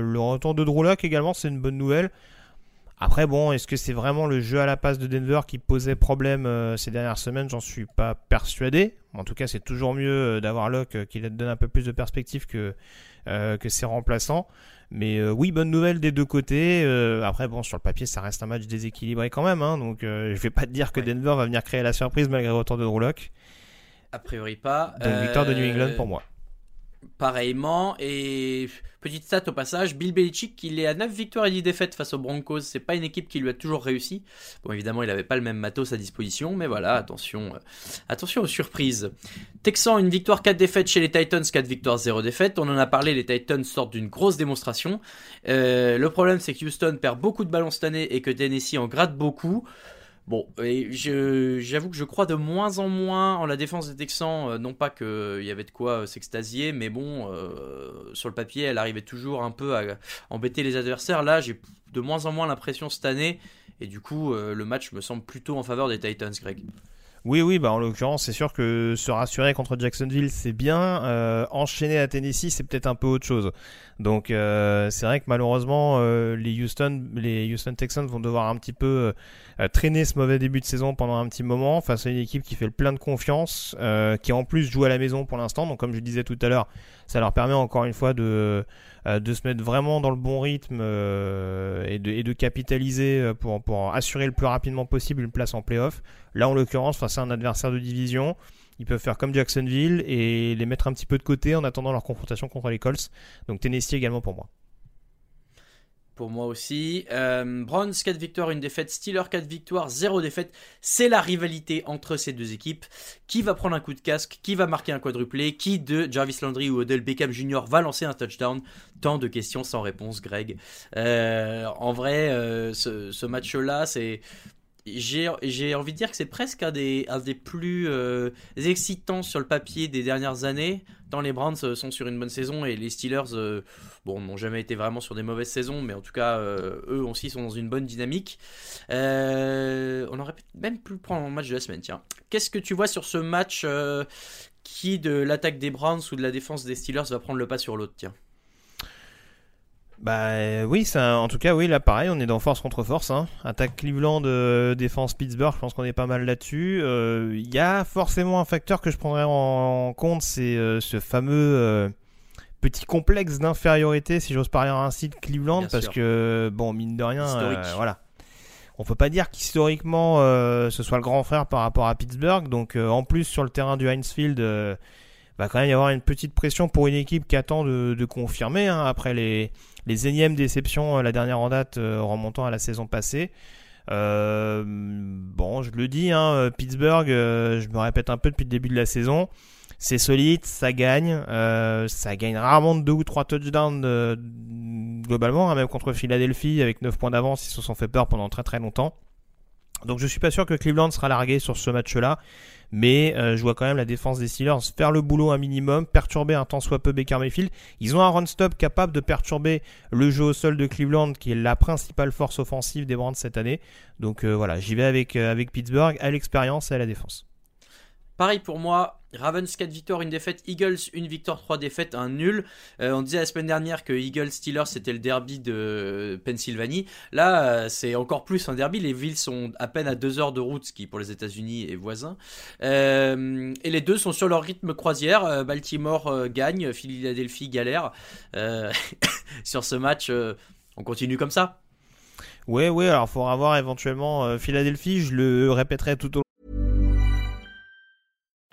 le retour de Drew Lock également, c'est une bonne nouvelle. Après, bon, est-ce que c'est vraiment le jeu à la passe de Denver qui posait problème ces dernières semaines? J'en suis pas persuadé. En tout cas, c'est toujours mieux d'avoir Locke qui donne un peu plus de perspective que, que ses remplaçants. Mais euh, oui, bonne nouvelle des deux côtés. Euh, après, bon, sur le papier, ça reste un match déséquilibré quand même. Hein, donc, euh, je vais pas te dire que Denver va venir créer la surprise malgré le retour de Drew A priori pas. Donc, victoire de New England pour moi. Pareillement, et petite stat au passage, Bill Belichick, il est à 9 victoires et 10 défaites face aux Broncos. C'est pas une équipe qui lui a toujours réussi. Bon, évidemment, il n'avait pas le même matos à disposition, mais voilà, attention, euh, attention aux surprises. Texan, une victoire, 4 défaites chez les Titans, 4 victoires, 0 défaites. On en a parlé, les Titans sortent d'une grosse démonstration. Euh, le problème, c'est que Houston perd beaucoup de ballons cette année et que Tennessee en gratte beaucoup. Bon, j'avoue que je crois de moins en moins en la défense des Texans. Euh, non pas qu'il y avait de quoi euh, s'extasier, mais bon, euh, sur le papier, elle arrivait toujours un peu à embêter les adversaires. Là, j'ai de moins en moins l'impression cette année. Et du coup, le match me semble plutôt en faveur des Titans, Greg. Oui, oui, bah en l'occurrence, c'est sûr que se rassurer contre Jacksonville, c'est bien. Euh, enchaîner à Tennessee, c'est peut-être un peu autre chose. Donc, euh, c'est vrai que malheureusement, euh, les Houston, les Houston Texans vont devoir un petit peu traîner ce mauvais début de saison pendant un petit moment face à une équipe qui fait le plein de confiance, qui en plus joue à la maison pour l'instant. Donc, comme je disais tout à l'heure, ça leur permet encore une fois de de se mettre vraiment dans le bon rythme et, de, de capitaliser pour, pour assurer le plus rapidement possible une place en playoff. Là, en l'occurrence, face à un adversaire de division, ils peuvent faire comme Jacksonville et les mettre un petit peu de côté en attendant leur confrontation contre les Colts. Donc Tennessee également pour moi. Pour moi aussi. Euh, Browns 4 victoires, 1 défaite. Steelers 4 victoires, 0 défaite. C'est la rivalité entre ces deux équipes. Qui va prendre un coup de casque? Qui va marquer un quadruplé? Qui de Jarvis Landry ou Odell Beckham Jr. va lancer un touchdown? Tant de questions sans réponse, Greg. Euh, en vrai, euh, ce, ce match-là, c'est j'ai envie de dire que c'est presque un des, un des plus euh, excitants sur le papier des dernières années. Tant les Browns euh, sont sur une bonne saison et les Steelers, euh, bon, n'ont jamais été vraiment sur des mauvaises saisons, mais en tout cas, eux aussi sont dans une bonne dynamique. on aurait même pu prendre un match de la semaine, tiens. Qu'est-ce que tu vois sur ce match qui de l'attaque des Browns ou de la défense des Steelers va prendre le pas sur l'autre, tiens? Bah oui, ça, en tout cas, oui, là pareil, on est dans force contre force. Hein. Attaque Cleveland, euh, défense Pittsburgh, je pense qu'on est pas mal là-dessus. Il euh, y a forcément un facteur que je prendrais en, compte, c'est euh, ce fameux petit complexe d'infériorité, si j'ose parler ainsi, de Cleveland, parce que, bon, mine de rien, voilà. On peut pas dire qu'historiquement ce soit le grand frère par rapport à Pittsburgh, donc en plus sur le terrain du Heinz Field va quand même y avoir une petite pression pour une équipe qui attend de, confirmer hein, après les, les énièmes déceptions, euh, la dernière en date euh, remontant à la saison passée. Euh, bon, je le dis, hein, Pittsburgh, je me répète un peu depuis le début de la saison. C'est solide, ça gagne, ça gagne rarement de deux ou trois touchdowns globalement, hein, même contre Philadelphie avec 9 points d'avance, ils se sont fait peur pendant très très longtemps. Donc je suis pas sûr que Cleveland sera largué sur ce match-là mais euh, je vois quand même la défense des Steelers faire le boulot un minimum, perturber un temps soit peu Baker Mayfield. Ils ont un run-stop capable de perturber le jeu au sol de Cleveland, qui est la principale force offensive des Browns cette année. Donc euh, voilà, j'y vais euh, avec Pittsburgh, à l'expérience et à la défense. Pareil pour moi, Ravens 4 victoires, une défaite, Eagles 1 victoire, 3 défaites, un nul. Euh, on disait la semaine dernière que Eagles Steelers c'était le derby de Pennsylvanie. Là, euh, c'est encore plus un derby. Les villes sont à peine à 2 heures de route, ce qui pour les États-Unis est voisin. Euh, et les deux sont sur leur rythme croisière. Baltimore gagne, Philadelphie galère. sur ce match, on continue comme ça. Ouais, ouais, alors il faudra voir éventuellement Philadelphie, je le répéterai tout au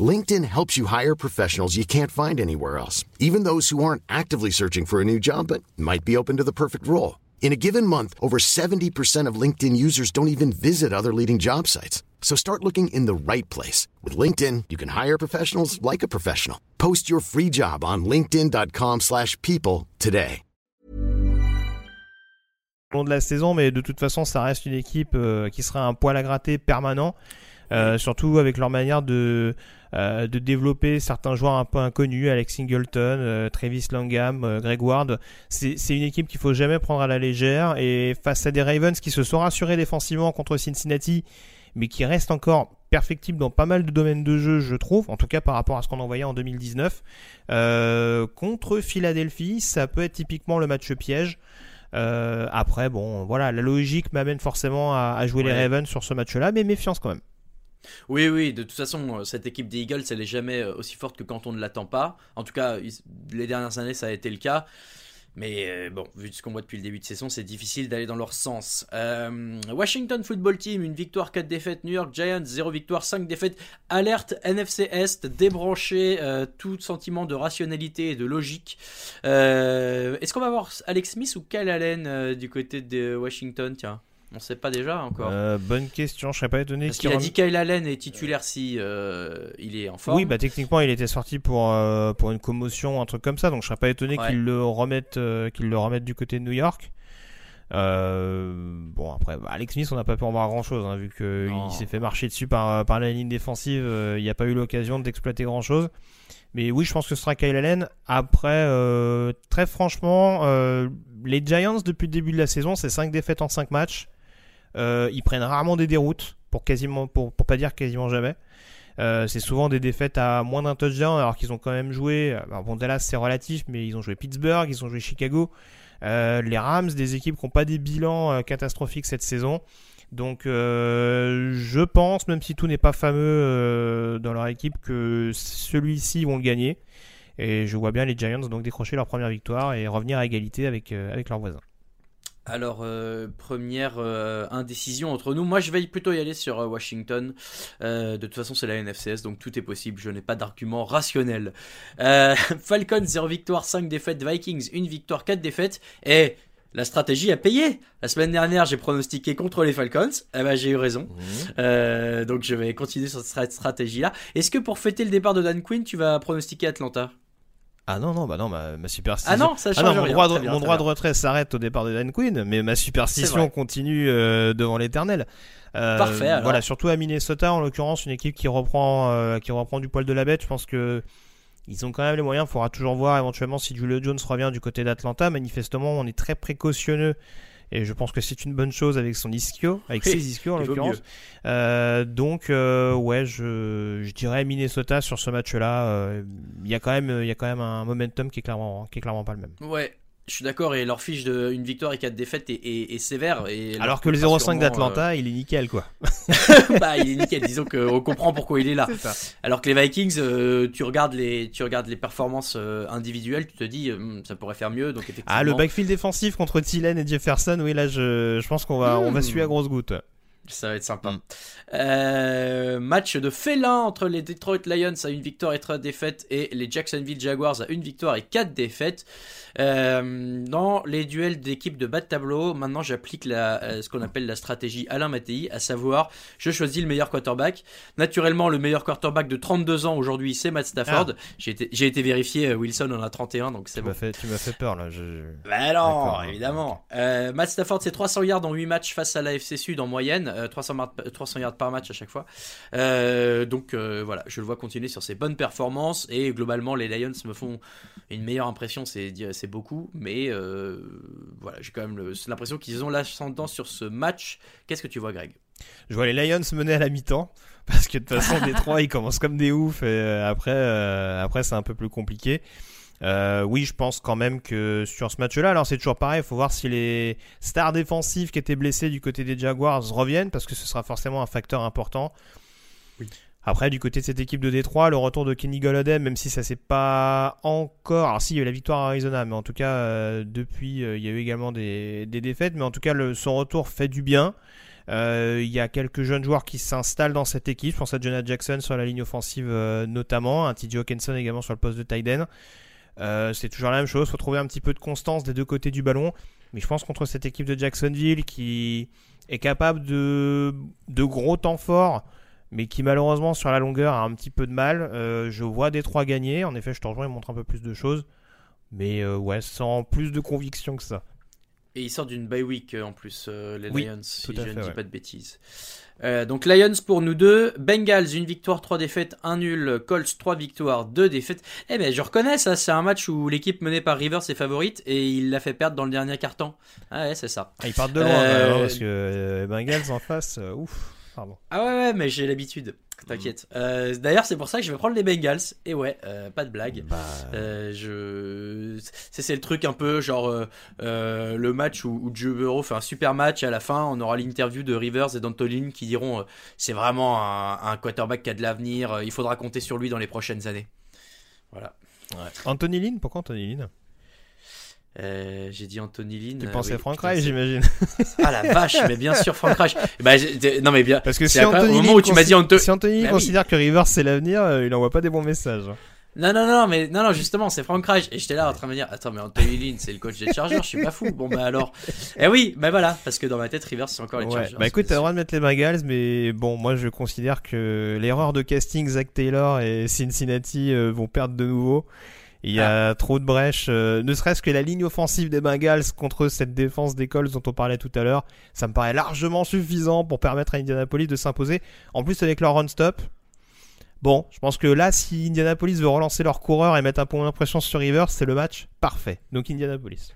LinkedIn helps you hire professionals you can't find anywhere else, even those who aren't actively searching for a new job but might be open to the perfect role. In a given month, over 70% of LinkedIn users don't even visit other leading job sites. So start looking in the right place. With LinkedIn, you can hire professionals like a professional. Post your free job on linkedin.com/people slash people today. Au long de la saison, mais de toute façon, ça reste une équipe euh, qui sera un poil à gratter permanent. Euh, surtout avec leur manière de, euh, de développer certains joueurs un peu inconnus, Alex Singleton, euh, Travis Langham, euh, Greg Ward. C'est une équipe qu'il faut jamais prendre à la légère et face à des Ravens qui se sont rassurés défensivement contre Cincinnati, mais qui restent encore perfectibles dans pas mal de domaines de jeu, je trouve, en tout cas par rapport à ce qu'on en voyait en 2019. Euh, contre Philadelphie, ça peut être typiquement le match piège. Euh, après, bon, voilà, la logique m'amène forcément à, à jouer les. Ravens sur ce match-là, mais méfiance quand même. Oui, oui, de toute façon, euh, cette équipe des Eagles, elle est jamais euh, aussi forte que quand on ne l'attend pas. En tout cas, les dernières années, ça a été le cas. Mais euh, bon, vu ce qu'on voit depuis le début de saison, c'est difficile d'aller dans leur sens. Washington Football Team, une victoire, 4 défaites. New York Giants, 0 victoire, 5 défaites. Alerte NFC Est, débranché, tout sentiment de rationalité et de logique. Est-ce qu'on va voir Alex Smith ou Kyle Allen du côté de Washington Tiens, on sait pas déjà encore. Euh, bonne question, je serais pas étonné Parce qu'il a rem- dit Kyle Allen est titulaire si euh, il est en forme. Oui, bah techniquement, il était sorti pour euh, pour une commotion, un truc comme ça, donc je serais pas étonné Ouais. qu'il le remette qu'il le remette du côté de New York. Bon après, bah, Alex Smith, on n'a pas pu en voir grand chose, vu Non. qu'il s'est fait marcher dessus par par la ligne défensive. Il n'y a pas eu l'occasion d'exploiter grand chose. Mais oui, je pense que ce sera Kyle Allen. Après, très franchement, les Giants depuis le début de la saison, c'est 5 défaites en 5 matchs. Euh, ils prennent rarement des déroutes, pour quasiment, pour, pour pas dire quasiment jamais. Euh, c'est souvent des défaites à moins d'un touchdown, alors qu'ils ont quand même joué. Alors bon, Dallas c'est relatif, mais ils ont joué Pittsburgh, ils ont joué Chicago. Euh, les Rams, des équipes qui n'ont pas des bilans euh, catastrophiques cette saison. Donc, euh, je pense, même si tout n'est pas fameux euh, dans leur équipe, que celui-ci vont le gagner. Et je vois bien les Giants donc décrocher leur première victoire et revenir à égalité avec, euh, avec leurs voisins. Alors, euh, première euh, indécision entre nous. Moi, je vais plutôt y aller sur euh, Washington. De toute façon, c'est la NFCS, donc tout est possible. Je n'ai pas d'argument rationnel. Falcons, 0 victoire, 5 défaites. Vikings, 1 victoire, 4 défaites. Et la stratégie a payé. La semaine dernière, j'ai pronostiqué contre les Falcons. Eh ben, j'ai eu raison. Euh, donc, je vais continuer sur cette stratégie-là. Est-ce que pour fêter le départ de Dan Quinn, tu vas pronostiquer Atlanta? Ah non, non, bah non, ma, ma superstition. Ah non, ça change Ah non, mon rien. droit de, Très bien, mon très droit de bien. retrait s'arrête au départ de Dan Quinn, mais ma superstition continue euh, devant l'éternel. Euh, Parfait, alors. Voilà, surtout à Minnesota, en l'occurrence, une équipe qui reprend, euh, qui reprend du poil de la bête. Je pense que ils ont quand même les moyens. Il faudra toujours voir éventuellement si Julio Jones revient du côté d'Atlanta. Manifestement, on est très précautionneux. Et je pense que c'est une bonne chose avec son ischio, avec Oui, ses ischios en l'occurrence. Euh, donc euh, ouais, je, je dirais Minnesota sur ce match-là. euh, Il y a quand même, il y a quand même un momentum qui est clairement, qui est clairement pas le même. Ouais, je suis d'accord. Et leur fiche de une victoire et quatre défaites est, est- est sévère. Et Alors que le coûtera 0-5 sûrement, d'Atlanta, il est nickel quoi. euh, bah, il est nickel. Disons qu'on comprend pourquoi il est là. Ça. Alors que les Vikings, euh, tu regardes les, tu regardes les performances euh, individuelles, tu te dis, euh, ça pourrait faire mieux. Donc effectivement. Ah, le backfield défensif contre Thielen et Jefferson, oui là, je, je pense qu'on va, on va Hmm. suer à grosse goutte. Ça va être sympa. Mm. Euh, match de félin entre les Detroit Lions à une victoire et trois défaites et les Jacksonville Jaguars à une victoire et quatre défaites. Euh, dans les duels d'équipes de bas de tableau, maintenant j'applique euh, ce qu'on appelle la stratégie Alain Mattei, à savoir je choisis le meilleur quarterback. Naturellement, le meilleur quarterback de 32 ans aujourd'hui, c'est Matt Stafford. J'ai été, j'ai été vérifié, Wilson en a 31, donc c'est bon. fait, tu m'as fait peur là. Je... Bah non, évidemment. Euh, Matt Stafford, c'est 300 yards en 8 matchs face à la FC Sud en moyenne, 300, mar- 300 yards par match à chaque fois. Euh, donc euh, voilà, je le vois continuer sur ses bonnes performances et globalement les Lions me font une meilleure impression, c'est beaucoup, mais euh, voilà, j'ai quand même le- l'impression qu'ils ont l'ascendant sur ce match. Qu'est-ce que tu vois, Greg? Je vois les Lions mener à la mi-temps parce que de toute façon Détroit ils commencent comme des oufs et euh, après euh, après c'est un peu plus compliqué. Euh, oui, je pense quand même que sur ce match-là, alors c'est toujours pareil, il faut voir si les stars défensives qui étaient blessées du côté des Jaguars reviennent parce que ce sera forcément un facteur important. Après, du côté de cette équipe de Détroit, le retour de Kenny Golladay, même si ça s'est pas encore. Alors, si, il y a eu la victoire à Arizona, mais en tout cas, euh, depuis, euh, il y a eu également des, des défaites. Mais en tout cas, le, son retour fait du bien. Euh, il y a quelques jeunes joueurs qui s'installent dans cette équipe. Je pense à Jonah Jackson sur la ligne offensive notamment, un TJ Hawkinson également sur le poste de tight end. Euh, c'est toujours la même chose, faut trouver un petit peu de constance des deux côtés du ballon. Mais je pense contre cette équipe de Jacksonville qui est capable de, de gros temps forts, mais qui malheureusement sur la longueur a un petit peu de mal. Euh, je vois Détroit gagner. En effet, je te rejoins, il montre un peu plus de choses. Mais euh, ouais, sans plus de conviction que ça. Et il sort d'une bye week euh, en plus, euh, les Oui, Lions, si je ne dis ouais. pas de bêtises. Euh, donc Lions pour nous deux, Bengals une victoire, trois défaites, un nul, Colts trois victoires, deux défaites. Eh ben je reconnais ça, c'est un match où l'équipe menée par Rivers est favorite et il l'a fait perdre dans le dernier carton. Ah ouais c'est ça. Ah, ils partent de loin, Euh, hein, parce que Bengals en face, ouf. Pardon. Ah ouais ouais mais j'ai l'habitude, t'inquiète. Euh, D'ailleurs c'est pour ça que je vais prendre les Bengals. Et ouais, euh, pas de blague. Bah, Euh, je c'est le truc un peu genre euh, euh, le match où, où Joe Burrow fait un super match. Et à la fin on aura l'interview de Rivers et d'Antolin qui diront euh, c'est vraiment un, un quarterback qui a de l'avenir. Il faudra compter sur lui dans les prochaines années. Voilà. Anthony Lynn Pourquoi Anthony Lynn? Euh, j'ai dit Anthony Lynn Tu euh, pensais oui, Frank Reich, j'imagine. ah la vache mais bien sûr Frank Reich bah, non mais bien Parce que si après, Anthony au moment où tu m'as dit Anto- si Anthony Lynn Bah oui. considère que Rivers c'est l'avenir, euh, il envoie pas des bons messages. Non, non, non, mais non, non, justement, c'est Frank Reich. Et j'étais là en train de me dire, attends, mais Anthony Lynn, c'est le coach des Chargers, je suis pas fou. Bon, bah alors. Eh oui, bah voilà, parce que dans ma tête, Rivers, c'est encore les Ouais. Chargers. Bah écoute, t'as le droit de mettre les Bengals, mais bon, moi je considère que l'erreur de casting Zach Taylor et Cincinnati euh, vont perdre de nouveau. Il y Ah. a trop de brèches, euh, ne serait-ce que la ligne offensive des Bengals contre cette défense des Colts dont on parlait tout à l'heure, ça me paraît largement suffisant pour permettre à Indianapolis de s'imposer. En plus avec leur run-stop, bon, je pense que là, si Indianapolis veut relancer leur coureur et mettre un peu moins de pression sur Rivers, c'est le match parfait. Donc Indianapolis.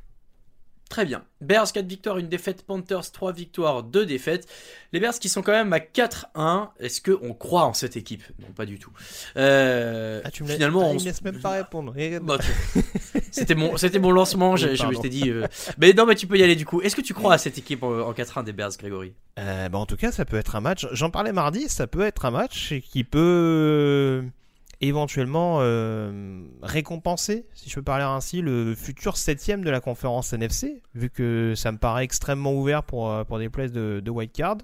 Très bien. Bears 4 victoires, une défaite. Panthers 3 victoires, 2 défaites. Les Bears qui sont quand même à 4-1. Est-ce qu'on croit en cette équipe? Non, pas du tout. Euh, Ah, tu me finalement, on laisse même pas répondre. Et- Bah, c'était mon, c'était mon lancement. j'ai- pardon. je t'ai dit. euh, Mais non, mais tu peux y aller du coup. Est-ce que tu crois à cette équipe en, en 4-1 des Bears, Grégory? Euh, bah, en tout cas, ça peut être un match. J'en parlais mardi, ça peut être un match qui peut éventuellement euh, récompenser, si je peux parler ainsi, le futur septième de la conférence NFC, vu que ça me paraît extrêmement ouvert pour, euh, pour des places de, de wild card.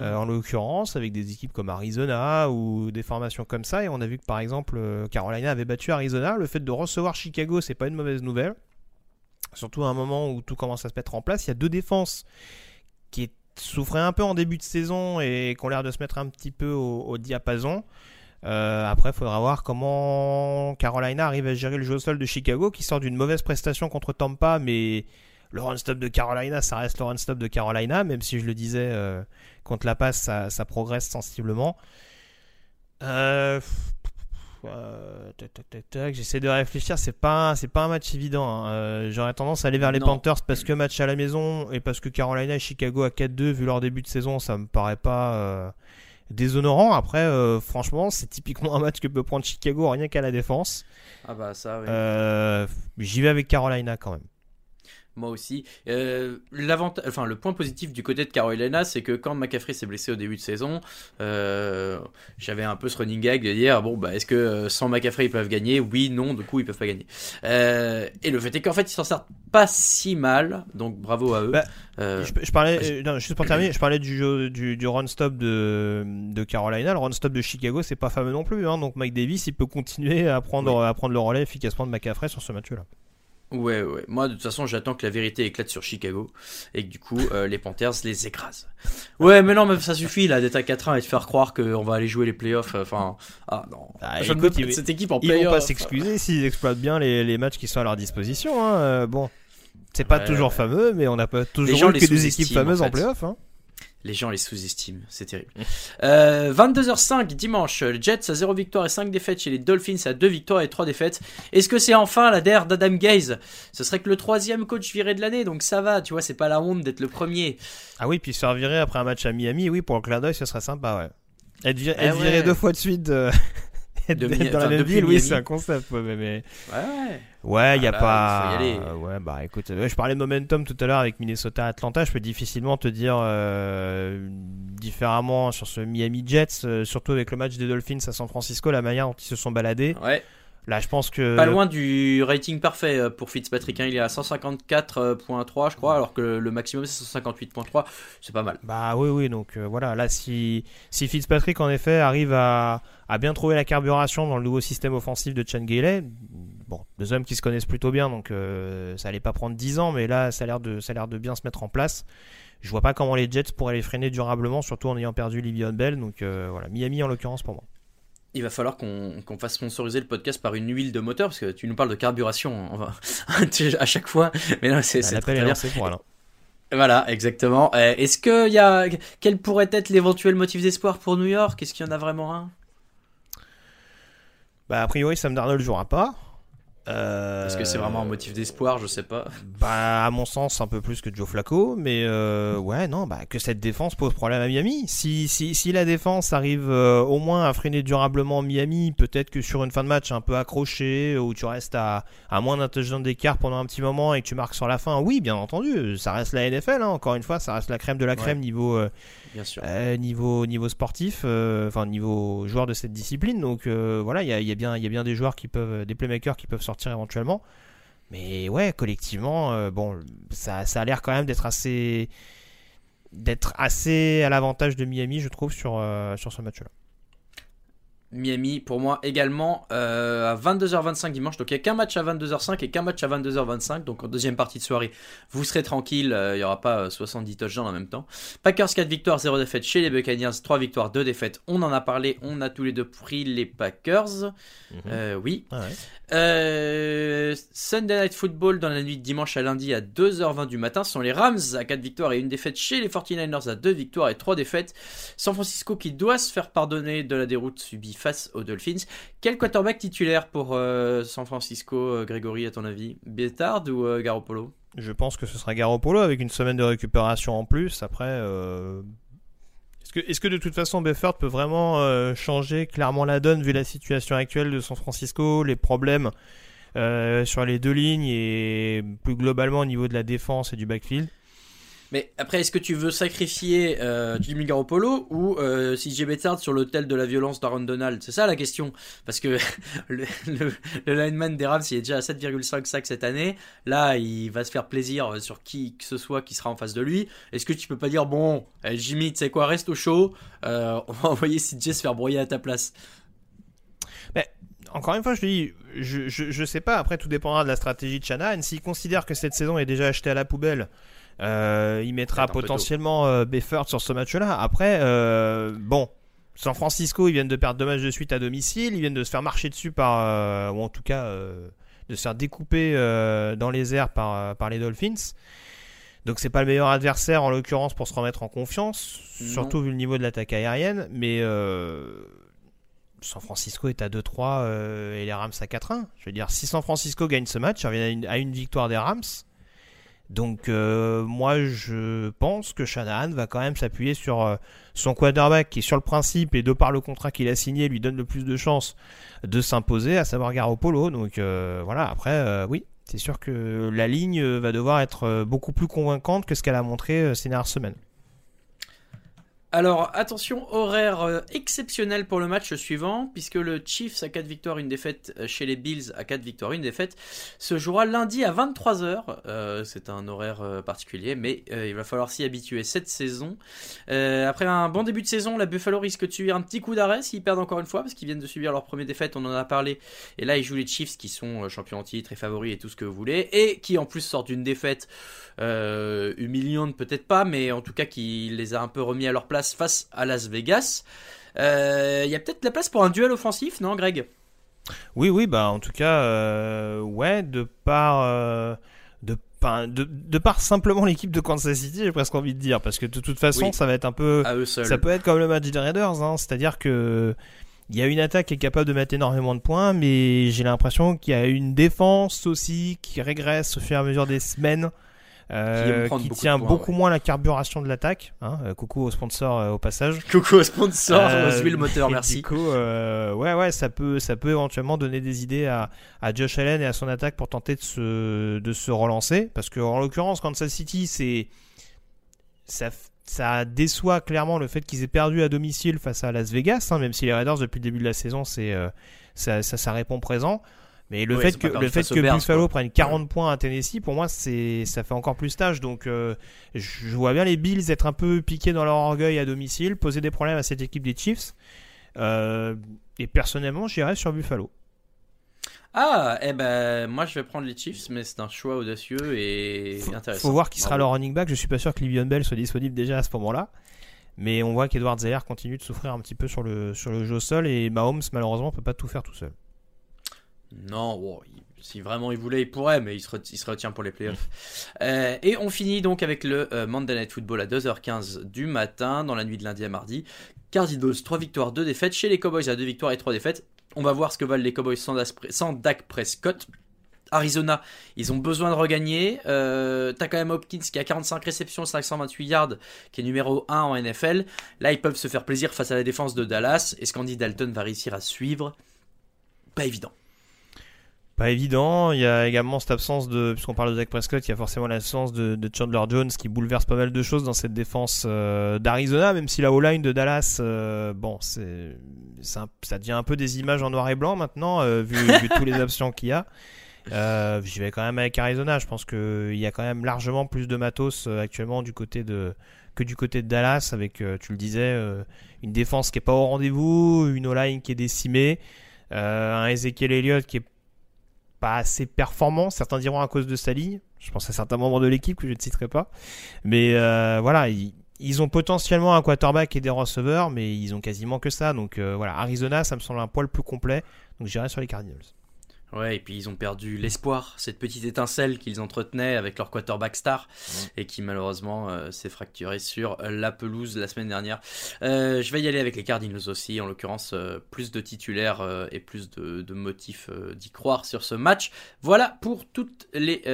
Euh, en l'occurrence, avec des équipes comme Arizona ou des formations comme ça, et on a vu que par exemple euh, Carolina avait battu Arizona. Le fait de recevoir Chicago, c'est pas une mauvaise nouvelle. Surtout à un moment où tout commence à se mettre en place. Il y a deux défenses qui souffraient un peu en début de saison et qui ont l'air de se mettre un petit peu au, au diapason. Euh, après, il faudra voir comment Carolina arrive à gérer le jeu au sol de Chicago, qui sort d'une mauvaise prestation contre Tampa, mais le run-stop de Carolina, ça reste le run-stop de Carolina, même si je le disais, euh, contre la passe, ça, ça progresse sensiblement. Euh, J'essaie de réfléchir, c'est pas, c'est pas un match évident. hein. J'aurais tendance à aller vers les Non. Panthers parce que match à la maison et parce que Carolina et Chicago à 4-2, vu leur début de saison, ça me paraît pas déshonorant. Après, euh, franchement, c'est typiquement un match que peut prendre Chicago rien qu'à la défense. Ah bah ça, oui. Euh, J'y vais avec Carolina quand même. Moi aussi. Euh, enfin, le point positif du côté de Carolina, c'est que quand McCaffrey s'est blessé au début de saison, euh, j'avais un peu ce running gag de dire bon bah est-ce que euh, sans McCaffrey ils peuvent gagner? Oui, non, du coup ils peuvent pas gagner. Euh, et le fait est qu'en fait ils s'en sortent pas si mal, donc bravo à eux. Bah, Je, je parlais, non, juste pour terminer, je parlais du, jeu, du, du run stop de, de Carolina. Le run stop de Chicago, c'est pas fameux non plus. Hein, donc Mike Davis, il peut continuer à prendre, à prendre le relais efficacement de McCaffrey sur ce match-là. Ouais, ouais. Moi, de toute façon, j'attends que la vérité éclate sur Chicago et que du coup, euh, les Panthers les écrasent. Ouais, mais non, mais ça suffit là d'être à 4-1 et de faire croire qu'on va aller jouer les playoffs. Enfin, ah non. Ah, Je écoute, ils- cette équipe en Ils vont playoffs. pas s'excuser s'ils exploitent bien les, les matchs qui sont à leur disposition. Hein. Euh, bon, c'est pas Ouais, toujours ouais. fameux, mais on n'a pas toujours gens eu que des équipes fameuses en en, fait. playoff. Hein. Les gens les sous-estiment, c'est terrible. Euh, 22h05 dimanche, les Jets à 0 victoire et 5 défaites chez les Dolphins à 2 victoires et 3 défaites. Est-ce que c'est enfin la DER d'Adam Gaze? Ce serait que le troisième coach viré de l'année, donc ça va, tu vois, c'est pas la honte d'être le premier. Ah oui, puis se faire virer après un match à Miami, oui, pour le clin d'œil, ce serait sympa, ouais. Être, vir- Eh être viré ouais. deux fois de suite euh, être De d'être dans la même ville, oui, c'est un concept. Ouais, mais, mais- Ouais, ouais, il y a Ah là, pas. il faut y aller. Ouais, bah écoute, ouais, je parlais de momentum tout à l'heure avec Minnesota-Atlanta. Je peux difficilement te dire euh, différemment sur ce Miami Jets, euh, surtout avec le match des Dolphins à San Francisco, la manière dont ils se sont baladés. ouais. Là, je pense que. Pas loin du rating parfait euh, pour Fitzpatrick. hein. Il est à 154.3, je crois, alors que le, maximum c'est 158.3. C'est pas mal. Bah oui, oui, donc euh, voilà, là, si, si Fitzpatrick, en effet, arrive à, à bien trouver la carburation dans le nouveau système offensif de Chan Gailey, bon, deux hommes qui se connaissent plutôt bien, donc euh, ça allait pas prendre 10 ans, mais là, ça a l'air de, ça a l'air de bien se mettre en place. je vois pas comment les Jets pourraient les freiner durablement, surtout en ayant perdu Livion Bell. Donc voilà, Miami en l'occurrence pour moi. Il va falloir qu'on fasse sponsoriser le podcast par une huile de moteur, parce que tu nous parles de carburation à chaque fois. Mais non, c'est bah, très bien. Voilà. Voilà, exactement. Est-ce qu'il y a. Quel pourrait être l'éventuel motif d'espoir pour New York? Est-ce qu'il y en a vraiment un? Bah, a priori, Sam Darnold jouera pas. Est-ce que c'est vraiment un motif d'espoir Je sais pas. Bah, à mon sens, un peu plus que Joe Flacco, mais euh, ouais, non, bah, que cette défense pose problème à Miami. Si, si, si la défense arrive euh, au moins à freiner durablement Miami, peut-être que sur une fin de match un peu accroché, où tu restes à, à moins d'un touchdown d'écart pendant un petit moment et que tu marques sur la fin, oui, bien entendu, ça reste la NFL, hein, encore une fois, ça reste la crème de la crème niveau, euh, bien sûr. niveau, niveau sportif, enfin niveau joueur de cette discipline. Donc voilà, il y a, y, a bien, y a bien des joueurs qui peuvent, des playmakers qui peuvent sortir éventuellement. Mais ouais, collectivement, euh, bon, ça, a l'air quand même d'être assez, d'être assez à l'avantage de Miami, je trouve, sur, euh, sur ce match-là. Miami pour moi également euh, à 22h25 dimanche. Donc il n'y a qu'un match à 22h05 et qu'un match à 22h25. Donc en deuxième partie de soirée, vous serez tranquille. Euh, il n'y aura pas 70 euh, touchdowns en même temps. Packers 4 victoires, 0 défaites chez les Buccaneers. 3 victoires, 2 défaites. On en a parlé. On a tous les deux pris les Packers. Mhm. oui. Ah Sunday Night Football dans la nuit de dimanche à lundi à 2h20 du matin. Ce sont les Rams à 4 victoires et 1 défaite chez les 49ers à 2 victoires et 3 défaites. San Francisco qui doit se faire pardonner de la déroute subie face aux Dolphins. Quel quarterback titulaire pour euh, San Francisco, euh, Grégory, à ton avis? Bétard ou euh, Garoppolo? Je pense que ce sera Garoppolo avec une semaine de récupération en plus. Après, est-ce que, de toute façon Beffert peut vraiment changer clairement la donne vu la situation actuelle de San Francisco, les problèmes sur les deux lignes et plus globalement au niveau de la défense et du backfield? Mais après, est-ce que tu veux sacrifier euh, Jimmy Garoppolo ou euh, CJ Bettard sur l'hôtel de la violence d'Aaron Donald? C'est ça la question. Parce que le, lineman des Rams, il est déjà à 7,5 sacs cette année. Là, il va se faire plaisir sur qui que ce soit qui sera en face de lui. Est-ce que tu peux pas dire, bon, eh, Jimmy, tu sais quoi, reste au chaud, euh, on va envoyer CJ se faire broyer à ta place? Mais, encore une fois, je dis, je, je, sais pas, après tout dépendra de la stratégie de Shanahan. S'il considère que cette saison est déjà achetée à la poubelle, euh, il mettra potentiellement euh, Beffert sur ce match-là. Après, euh, bon, San Francisco, ils viennent de perdre deux matchs de suite à domicile. Ils viennent de se faire marcher dessus par, ou en tout cas, de se faire découper dans les airs par, par les Dolphins. Donc c'est pas le meilleur adversaire en l'occurrence pour se remettre en confiance, surtout vu le niveau de l'attaque aérienne. Mais San Francisco est à 2-3 et les Rams à 4-1. Je veux dire, si San Francisco gagne ce match, revient à une victoire des Rams. Donc euh, moi je pense que Shanahan va quand même s'appuyer sur euh, son quarterback qui sur le principe et de par le contrat qu'il a signé lui donne le plus de chances de s'imposer, à savoir Garoppolo. Donc euh, voilà, après oui, c'est sûr que la ligne va devoir être beaucoup plus convaincante que ce qu'elle a montré ces dernières semaines. Alors attention, horaire euh, exceptionnel pour le match suivant, puisque le Chiefs à 4 victoires, une défaite euh, chez les Bills à 4 victoires, une défaite, se jouera lundi à 23h. Euh, c'est un horaire particulier, mais il va falloir s'y habituer cette saison. après un bon début de saison, la Buffalo risque de subir un petit coup d'arrêt s'ils perdent encore une fois, parce qu'ils viennent de subir leur première défaite, on en a parlé. Et là, ils jouent les Chiefs qui sont champions en titre et favoris et tout ce que vous voulez, et qui en plus sortent d'une défaite humiliante peut-être pas, mais en tout cas qui les a un peu remis à leur place face à Las Vegas. Il euh, y a peut-être la place pour un duel offensif, non, Greg? Oui, oui, bah en tout cas, euh, ouais, de par. Euh, de, de, par simplement l'équipe de Kansas City, j'ai presque envie de dire, parce que de toute façon, ça va être un peu, ça peut être comme le match des Raiders, hein, c'est-à-dire que il y a une attaque qui est capable de mettre énormément de points, mais j'ai l'impression qu'il y a une défense aussi qui régresse au fur et à mesure des semaines. Euh, qui, tient beaucoup moins la carburation de l'attaque. Hein. Euh, coucou au sponsor euh, au passage. Coucou au sponsor, euh, le moteur, merci. Du coup, ouais, ouais, ça peut, ça peut éventuellement donner des idées à, à Josh Allen et à son attaque pour tenter de se, de se relancer. Parce que en l'occurrence, Kansas City, c'est ça, ça déçoit clairement le fait qu'ils aient perdu à domicile face à Las Vegas, hein, même si les Raiders depuis le début de la saison, c'est ça, ça, ça, répond présent. Mais le fait que, le fait que Buffalo prenne 40 points à Tennessee, pour moi, c'est, ça fait encore plus tâche. Donc, euh, je vois bien les Bills être un peu piqués dans leur orgueil à domicile, poser des problèmes à cette équipe des Chiefs. Euh, et personnellement, j'irais sur Buffalo. Ah, eh ben, moi je vais prendre les Chiefs, mais c'est un choix audacieux et intéressant. Faut voir qui sera Bravo. leur running back. Je suis pas sûr que Livion Bell soit disponible déjà à ce moment-là. Mais on voit qu'Edward Zeller continue de souffrir un petit peu sur le, sur le jeu au sol et Mahomes malheureusement peut pas tout faire tout seul. Non, wow, il- si vraiment il voulait, il pourrait, mais il se, re- il se retient pour les playoffs. Euh, et on finit donc avec le euh, Monday Night Football à 2h15 du matin, dans la nuit de lundi à mardi. Cardinals, 3 victoires, 2 défaites. Chez les Cowboys, à 2 victoires et 3 défaites. On va voir ce que valent les Cowboys sans Dak Prescott. Arizona, ils ont besoin de regagner. Euh, T'as quand même Hopkins qui a 45 réceptions, 528 yards, qui est numéro 1 en NFL. Là, ils peuvent se faire plaisir face à la défense de Dallas. Est-ce qu'Andy Dalton va réussir à suivre? Pas évident. Pas évident. Il y a également cette absence de, puisqu'on parle de Dak Prescott, il y a forcément l'absence de, de Chandler Jones qui bouleverse pas mal de choses dans cette défense euh, d'Arizona, même si la O-line de Dallas, euh, bon, c'est, ça devient un peu des images en noir et blanc maintenant, euh, vu, vu tous les absents qu'il y a. J'y vais quand même avec Arizona. Je pense qu'il y a quand même largement plus de matos actuellement du côté de que du côté de Dallas, avec, tu le disais, une défense qui est pas au rendez-vous, une O-line qui est décimée, euh, un Ezekiel Elliott qui est pas assez performant. Certains diront à cause de sa ligne. Je pense à certains membres de l'équipe que je ne citerai pas. Mais euh, voilà, ils, ils ont potentiellement un quarterback et des receveurs, mais ils ont quasiment que ça. Donc euh, voilà, Arizona, ça me semble un poil plus complet. Donc j'irai sur les Cardinals. Ouais, et puis ils ont perdu l'espoir, cette petite étincelle qu'ils entretenaient avec leur quarterback star, et qui malheureusement euh, s'est fracturée sur euh, la pelouse la semaine dernière. Euh, je vais y aller avec les Cardinals aussi, en l'occurrence euh, plus de titulaires et plus de, de motifs d'y croire sur ce match. Voilà pour toutes les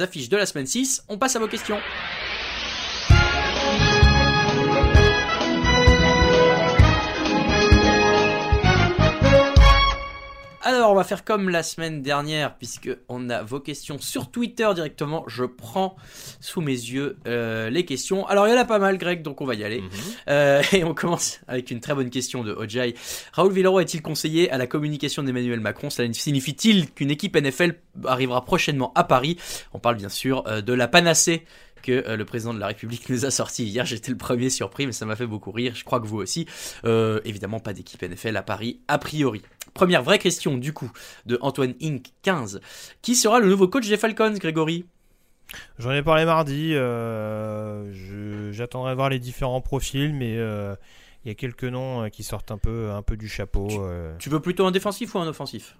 affiches de la semaine 6. On passe à vos questions. Alors, on va faire comme la semaine dernière, puisque on a vos questions sur Twitter directement. Je prends sous mes yeux euh, les questions. Alors, il y en a pas mal, Greg, donc on va y aller. Euh, et on commence avec une très bonne question de Ojai. Raoul Villaro est-il conseillé à la communication d'Emmanuel Macron? Cela signifie-t-il qu'une équipe NFL arrivera prochainement à Paris? On parle bien sûr euh, de la panacée que euh, le président de la République nous a sorti hier. J'étais le premier surpris, mais ça m'a fait beaucoup rire. Je crois que vous aussi. Euh, évidemment, pas d'équipe NFL à Paris, a priori. Première vraie question, du coup, de Antoine Inc. 15. Qui sera le nouveau coach des Falcons, Grégory? J'en ai parlé mardi. euh, J'attendrai de voir les différents profils, mais euh, il y a quelques noms qui sortent un peu, un peu du chapeau. Tu veux plutôt un défensif ou un offensif?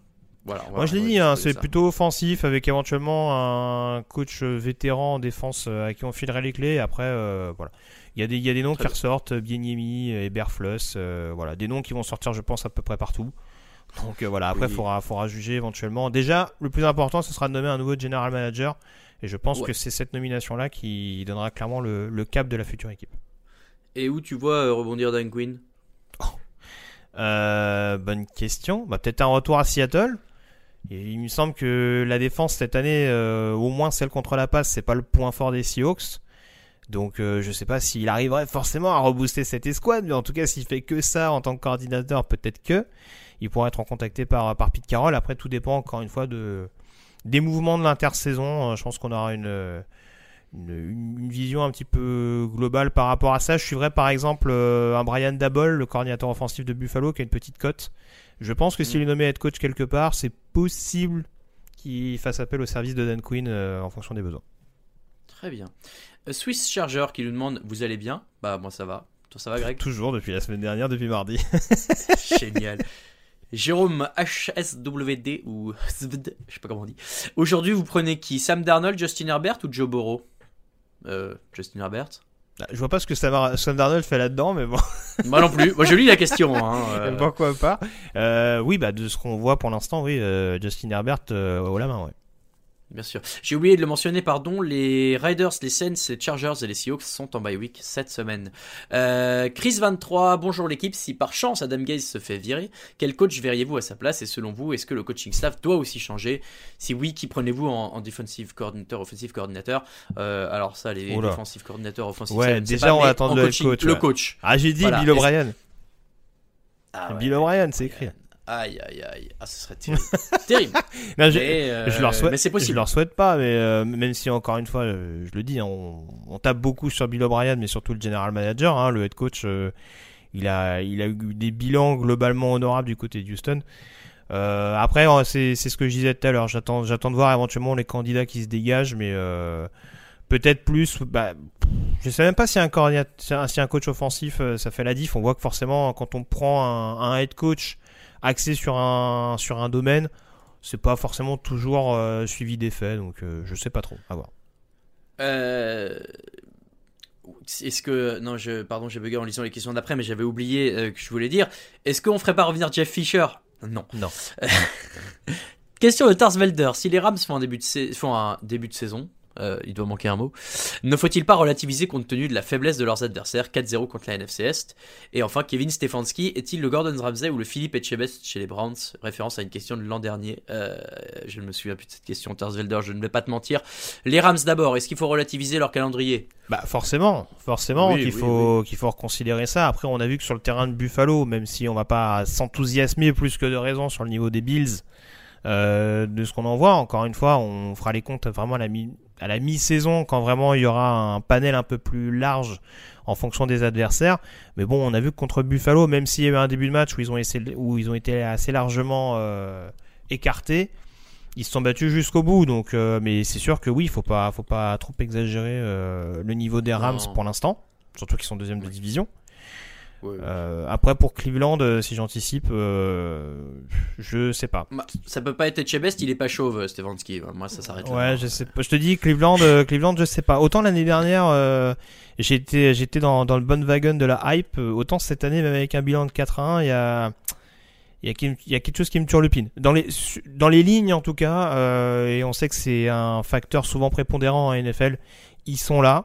Voilà. Moi je l'ai dit, hein, c'est plutôt offensif avec éventuellement un coach vétéran en défense euh, à qui on filerait les clés. Après, euh, voilà. Il y, a des, il y a des noms Très qui bien. ressortent, Bieniemi et Berfluss, euh, voilà, des noms qui vont sortir, je pense, à peu près partout. Donc euh, voilà, après, il Oui. faudra, faudra juger éventuellement. Déjà, le plus important, ce sera de nommer un nouveau general manager. Et je pense Ouais. que c'est cette nomination-là qui donnera clairement le, le cap de la future équipe. Et où tu vois euh, rebondir Dan Quinn? Euh, bonne question. Bah, Peut-être un retour à Seattle. Il me semble que la défense cette année, euh, au moins celle contre la passe, c'est pas le point fort des Seahawks. Donc euh, je sais pas s'il arriverait forcément à rebooster cette escouade, mais en tout cas s'il fait que ça en tant que coordinateur, peut-être que il pourrait être contacté par Pete Carroll. Après tout dépend encore une fois de des mouvements de l'intersaison. Euh, Je pense qu'on aura une, une une vision un petit peu globale par rapport à ça. Je suivrais par exemple euh, un Brian Dabol, le coordinateur offensif de Buffalo, qui a une petite cote. Je pense que s'il est nommé head coach quelque part, c'est possible qu'il fasse appel au service de Dan Quinn euh, en fonction des besoins. Très bien. Euh, Swiss Charger qui nous demande Vous allez bien? Bah, moi ça va. Toi ça va, Greg? Toujours depuis la semaine dernière, depuis mardi. Génial. Jérôme HSWD ou SVD, je sais pas comment on dit. Aujourd'hui, vous prenez qui? Sam Darnold, Justin Herbert ou Joe Burrow? Euh, Justin Herbert Je vois pas ce que Sam, Sam Darnold fait là-dedans, mais bon. Moi non plus. Moi je lis la question. Hein, euh. Pourquoi pas Euh, Oui, bah de ce qu'on voit pour l'instant, oui, euh, Justin Herbert euh, haut la main, ouais. Bien sûr. J'ai oublié de le mentionner, pardon. Les Raiders, les Saints, les Chargers et les Seahawks sont en bye week cette semaine. Euh, Chris23, bonjour l'équipe. Si par chance Adam Gaze se fait virer, quel coach verriez-vous à sa place? Et selon vous, est-ce que le coaching staff doit aussi changer? Si oui, qui prenez-vous en, en defensive coordinateur, offensive coordinateur? Euh, Alors ça, les Oula. defensive coordinateurs, offensive Ouais, ça, déjà pas, on va attendre en le coaching, coach. Le coach. Ah, j'ai dit Voilà. Bill O'Brien. Ah ouais. Bill O'Brien, c'est écrit. Aïe, aïe, aïe. Ah, ce serait terrible. terrible. Non, je, Mais, euh, je leur souhaite, mais c'est possible. Je leur souhaite pas, mais euh, même si encore une fois, euh, je le dis, hein, on, on tape beaucoup sur Bill O'Brien, mais surtout le general manager, hein, le head coach. il a, il a eu des bilans globalement honorables du côté de Houston. Après, euh, c'est c'est ce que je disais tout à l'heure. J'attends, j'attends de voir éventuellement les candidats qui se dégagent, mais peut-être plus. Bah, je sais même pas si un, si coach offensif, ça fait la diff. On voit que forcément, quand on prend un, un head coach axé sur un sur un domaine, c'est pas forcément toujours euh, suivi d'effet. Donc, euh, je sais pas trop. À voir. Euh, Est-ce que non, je pardon, j'ai bugué en lisant les questions d'après, mais j'avais oublié que je voulais dire. Est-ce qu'on ferait pas revenir Jeff Fisher? Non. Non. Question de Tarsvelder. Si les Rams font un début de, sa- font un début de saison, euh, il doit manquer un mot, ne faut-il pas relativiser compte tenu de la faiblesse de leurs adversaires? 4-0 contre la NFC Est. Et enfin, Kevin Stefanski est-il le Gordon Ramsay ou le Philippe Etchebest chez les Browns? Référence à une question de l'an dernier. Euh, je ne me souviens plus de cette question, Tarsvelder, je ne vais pas te mentir. Les Rams d'abord, est-ce qu'il faut relativiser leur calendrier? Bah forcément, forcément Oui, qu'il oui, faut qu'il faut reconsidérer ça. Après, on a vu que sur le terrain de Buffalo, même si on va pas s'enthousiasmer plus que de raison sur le niveau des Bills, euh, de ce qu'on en voit, encore une fois, on fera les comptes vraiment à la mi à la mi-saison quand vraiment il y aura un panel un peu plus large en fonction des adversaires. Mais bon, on a vu que contre Buffalo, même s'il y a eu un début de match où ils ont essayé, où ils ont été assez largement euh, écartés, ils se sont battus jusqu'au bout. Donc, euh, mais c'est sûr que oui, il faut pas, faut pas trop exagérer euh, le niveau des Rams Non. pour l'instant, surtout qu'ils sont deuxième de division. Ouais. Euh, après pour Cleveland, euh, si j'anticipe, euh, je sais pas. Bah, Ça peut pas être Etchebest, il est pas chauve, euh, Stefanski. Moi, ça s'arrête là. Ouais, je sais pas. Je te dis Cleveland, euh, Cleveland, je sais pas. Autant l'année dernière, euh, j'étais, j'étais dans, dans le bon wagon de la hype. Autant cette année, même avec un bilan de 4-1, il y a, il y a, qui- il y a quelque chose qui me turlupine. Dans les, dans les lignes en tout cas, euh, et on sait que c'est un facteur souvent prépondérant en NFL. Ils sont là.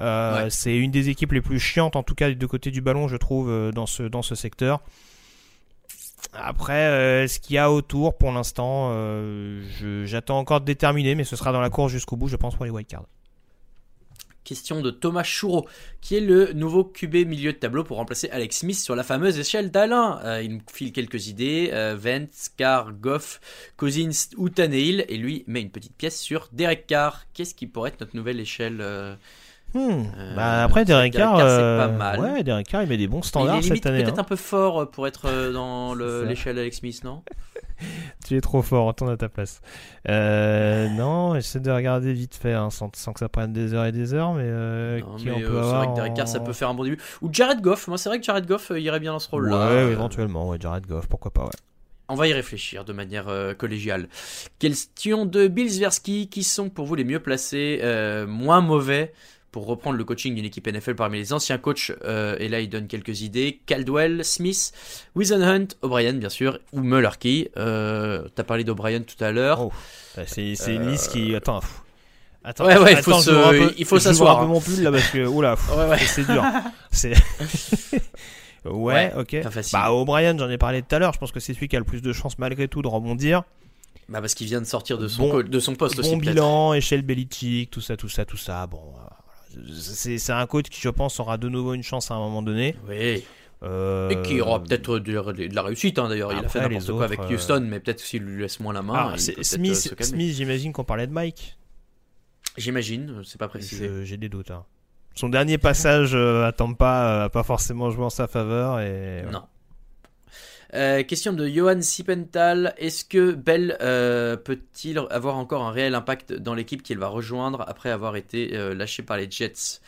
Euh, Ouais. C'est une des équipes les plus chiantes, en tout cas des deux côtés du ballon, je trouve, euh, dans ce dans ce secteur. Après, euh, ce qu'il y a autour, pour l'instant, euh, j'attends encore de déterminer, mais ce sera dans la course jusqu'au bout, je pense, pour les wildcards. Question de Thomas Choureau, qui est le nouveau QB milieu de tableau pour remplacer Alex Smith sur la fameuse échelle d'Alain. Euh, il nous file quelques idées, euh, Vance, Carr, Goff, Cousins ou Tannehill, et lui met une petite pièce sur Derek Carr. Qu'est-ce qui pourrait être notre nouvelle échelle euh, Hmm. Euh, bah après, Derek Carr, c'est euh, pas mal. ouais, Derek Carr, il met des bons Il standards est limite cette année. peut-être hein. un peu fort pour être euh, dans l'échelle Alex Smith, non? Tu es trop fort, retourne à ta place. Euh, non, j'essaie de regarder vite fait, hein, sans, sans que ça prenne des heures et des heures, mais, euh, Non, qui mais, on euh, peut C'est vrai que Derek Carr, ça peut faire un bon début. Ou Jared Goff, moi c'est vrai que Jared Goff euh, irait bien dans ce Ouais, rôle-là. Euh, éventuellement, ouais, Jared Goff, pourquoi pas, ouais. On va y réfléchir de manière euh, collégiale. Question de Bill Zversky. Qui sont pour vous les mieux placés, euh, moins mauvais pour reprendre le coaching d'une équipe NFL parmi les anciens coachs euh, Et là, il donne quelques idées. Caldwell, Smith, Wisenhunt, O'Brien, bien sûr, ou Mullerkey. Euh, T'as parlé d'O'Brien tout à l'heure. Oh, bah, c'est une liste qui. Attends, pff. Attends, Ouais, ouais, il attends, faut se- peu- il faut s'asseoir, un peu hein. mon pull là parce que. Oula, Ouais, c'est dur. C'est. ouais, ok. pas facile. Bah, O'Brien, j'en ai parlé tout à l'heure. Je pense que c'est celui qui a le plus de chances malgré tout de rebondir. Bah, parce qu'il vient de sortir de son, Bon- de son poste aussi. Bon bilan, échelle Belichick, tout ça, tout ça, tout ça. Bon, euh. C'est un coach qui, je pense, aura de nouveau une chance à un moment donné. Oui. Euh, Et qui aura peut-être de, de la réussite hein, d'ailleurs. Il a fait n'importe quoi avec autres, euh, Houston, mais peut-être s'il lui laisse moins la main. ah, euh, Smith, j'imagine qu'on parlait de Mike. J'imagine, c'est pas précisé. J'ai des doutes. hein. Son dernier passage à Tampa euh, a pas forcément joué en sa faveur. Et... Non. Euh, question de Johan Sipental. Est-ce que Bell euh, peut-il avoir encore un réel impact dans l'équipe qu'il va rejoindre après avoir été euh, lâché par les Jets?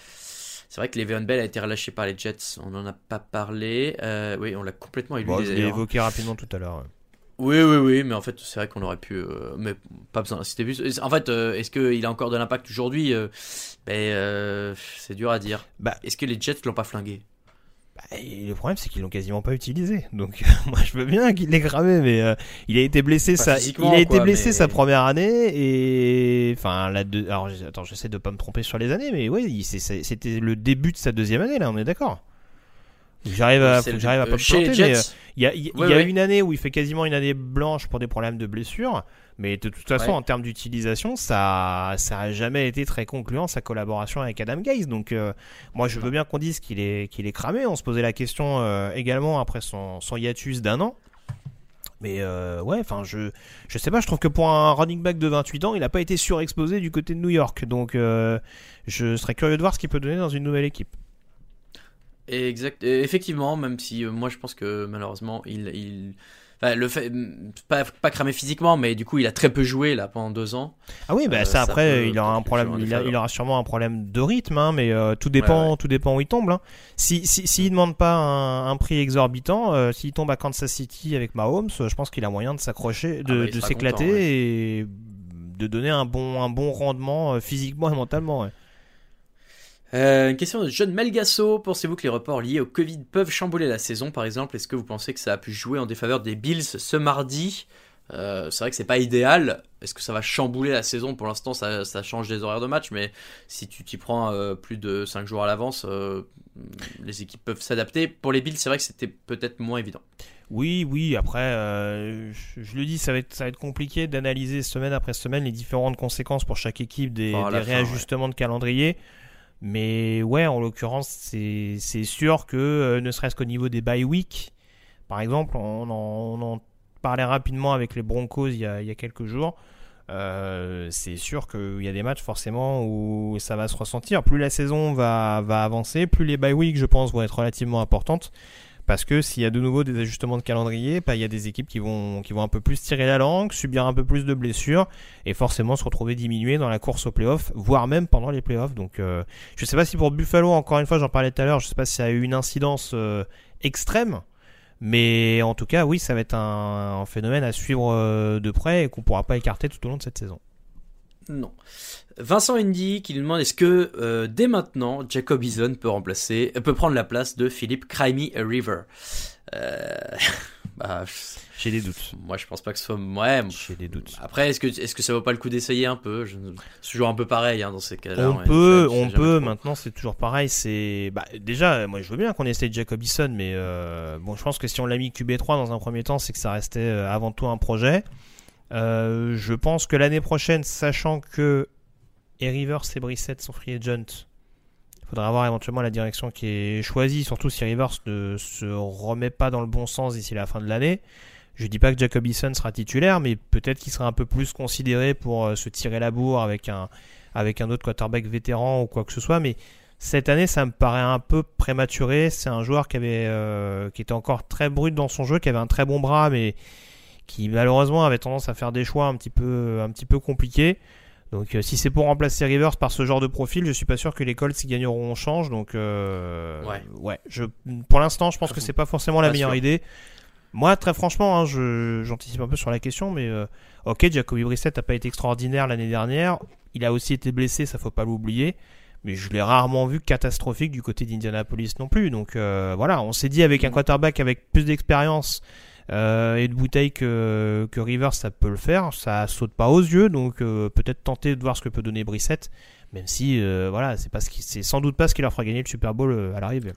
C'est vrai que Le'Veon Bell a été relâché par les Jets. On n'en a pas parlé. Oui, on l'a complètement éludé Bon, je l'ai évoqué rapidement tout à l'heure. Oui, oui, oui, mais en fait, c'est vrai qu'on aurait pu. euh, mais pas besoin d'insister plus. En fait, euh, est-ce qu'il a encore de l'impact aujourd'hui? Euh, ben, C'est dur à dire. Bah, Est-ce que les Jets l'ont pas flingué? Bah, et le problème, c'est qu'ils l'ont quasiment pas utilisé. Donc, moi, je veux bien qu'il l'ait cramé, mais euh, il a été blessé. Sa... Il a été quoi, blessé mais- sa première année et enfin la deux. Alors, attends, j'essaie de pas me tromper sur les années, mais c'est- c'était le début de sa deuxième année là. On est d'accord. J'arrive à, j'arrive à pas me planter, mais euh, il y a, il y Ouais, y a ouais. une année où il fait quasiment une année blanche pour des problèmes de blessure, mais de toute façon, Ouais. en termes d'utilisation, ça, ça a jamais été très concluant sa collaboration avec Adam Gaze. Donc, euh, moi, je veux bien qu'on dise qu'il est, qu'il est cramé. On se posait la question euh, également après son, son hiatus d'un an. Mais euh, ouais, enfin, je, je sais pas, je trouve que pour un running back de 28 ans, il n'a pas été surexposé du côté de New York. Donc, euh, je serais curieux de voir ce qu'il peut donner dans une nouvelle équipe. Exact. et Effectivement, même si euh, moi je pense que malheureusement il, il... Bah, le fait, pas, pas cramé physiquement, mais du coup, il a très peu joué là pendant deux ans. Ah oui, bah Euh, ça ça après, peut il aura un problème, il, a- défaveur. il aura sûrement un problème de rythme, hein, mais euh, tout dépend, Ouais, ouais. tout dépend où il tombe. Hein. Si si s'il demande pas un, un prix exorbitant, euh, s'il tombe à Kansas City avec Mahomes, je pense qu'il a moyen de s'accrocher, Ah de, bah, de s'éclater ouais. et de donner un bon un bon rendement physiquement et mentalement. Euh, une question de John Melgasso. Pensez-vous que les reports liés au Covid peuvent chambouler la saison, par exemple? Est-ce que vous pensez que ça a pu jouer en défaveur des Bills ce mardi? Euh, C'est vrai que c'est pas idéal. Est-ce que ça va chambouler la saison? Pour l'instant, ça, ça change les horaires de match, mais si tu t'y prends euh, plus de 5 jours à l'avance, les équipes peuvent s'adapter. Pour les Bills, c'est vrai que c'était peut-être moins évident. Oui, oui. Après, euh, je, je le dis, ça va être ça va être compliqué d'analyser semaine après semaine les différentes conséquences pour chaque équipe des, des fin, réajustements de calendrier. Mais ouais, en l'occurrence, c'est sûr que euh, ne serait-ce qu'au niveau des bye week, par exemple, on en, on en parlait rapidement avec les Broncos il y a, il y a quelques jours. Euh, c'est sûr qu'il y a des matchs forcément où ça va se ressentir. Plus la saison va, va avancer, plus les bye week, je pense, vont être relativement importantes. Parce que s'il y a de nouveau des ajustements de calendrier, bah, il y a des équipes qui vont, qui vont un peu plus tirer la langue, subir un peu plus de blessures et forcément se retrouver diminuées dans la course aux playoffs, voire même pendant les playoffs. Donc euh, je sais pas si pour Buffalo, encore une fois, j'en parlais tout à l'heure, je sais pas si ça a eu une incidence euh, extrême. Mais en tout cas, oui, ça va être un, un phénomène à suivre euh, de près et qu'on pourra pas écarter tout au long de cette saison. Non. Vincent Indy qui nous demande est-ce que euh, dès maintenant Jacob Eason peut remplacer, euh, peut prendre la place de Philippe Crimey River? Euh, bah, J'ai des doutes. moi je pense pas que ce soit ouais. J'ai des doutes. Après est-ce que est-ce que ça vaut pas le coup d'essayer un peu? Je- C'est toujours un peu pareil hein, dans ces cas-là. On peut, on peut. Maintenant, c'est toujours pareil. C'est bah, déjà, moi, je veux bien qu'on essaye Jacob Eason, mais euh, bon, je pense que si on l'a mis QB3 dans un premier temps, c'est que ça restait avant tout un projet. Euh, je pense que l'année prochaine, sachant que et Rivers et Brissett sont free agent, il faudra voir éventuellement la direction qui est choisie, surtout si Rivers ne se remet pas dans le bon sens d'ici la fin de l'année. Je dis pas que Jacob Eason sera titulaire, mais peut-être qu'il sera un peu plus considéré pour euh, se tirer la bourre avec un, avec un autre quarterback vétéran ou quoi que ce soit. Mais cette année, ça me paraît un peu prématuré. C'est un joueur qui, avait, euh, qui était encore très brut dans son jeu, qui avait un très bon bras, mais qui malheureusement avait tendance à faire des choix un petit peu, un petit peu compliqués. Donc euh, si c'est pour remplacer Rivers par ce genre de profil, je suis pas sûr que les Colts gagneront au change. Donc euh, Ouais. je, pour l'instant, je pense que Pas c'est pas forcément la pas meilleure sûr. idée. Moi, très franchement, hein, je- j'anticipe un peu sur la question, mais euh, ok, Jacoby Brissett n'a pas été extraordinaire l'année dernière. Il a aussi été blessé, ça faut pas l'oublier. Mais je l'ai rarement vu catastrophique du côté d'Indianapolis non plus. Donc euh, voilà, on s'est dit avec un quarterback avec plus d'expérience euh, et de bouteille que, que Rivers, ça peut le faire. Ça saute pas aux yeux, donc euh, peut-être tenter de voir ce que peut donner Brissett. Même si, euh, voilà, c'est c'est sans doute pas ce qui leur fera gagner le Super Bowl à l'arrivée.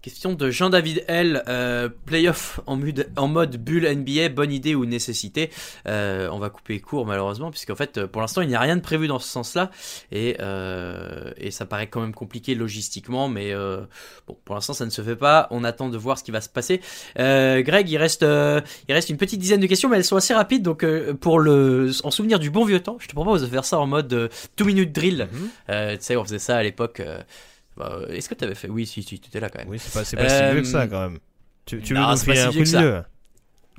Question de Jean-David L. Euh, playoff en mode, en mode bulle NBA, bonne idée ou nécessité? Euh, On va couper court malheureusement, puisqu'en fait, pour l'instant, il n'y a rien de prévu dans ce sens-là. Et, euh, et ça paraît quand même compliqué logistiquement, mais euh, bon, pour l'instant, ça ne se fait pas. On attend de voir ce qui va se passer. Euh, Greg, il reste, euh, il reste une petite dizaine de questions, mais elles sont assez rapides. Donc, euh, pour le, en souvenir du bon vieux temps, je te propose de faire ça en mode 2 minutes drill. Euh, tu sais, on faisait ça à l'époque. Euh, bah, Est-ce que tu avais fait? Oui, si, si, tu étais là quand même. Oui, c'est pas, si Euh, vieux que ça quand même. Tu, tu veux non, nous filer si un vieux coup de vieux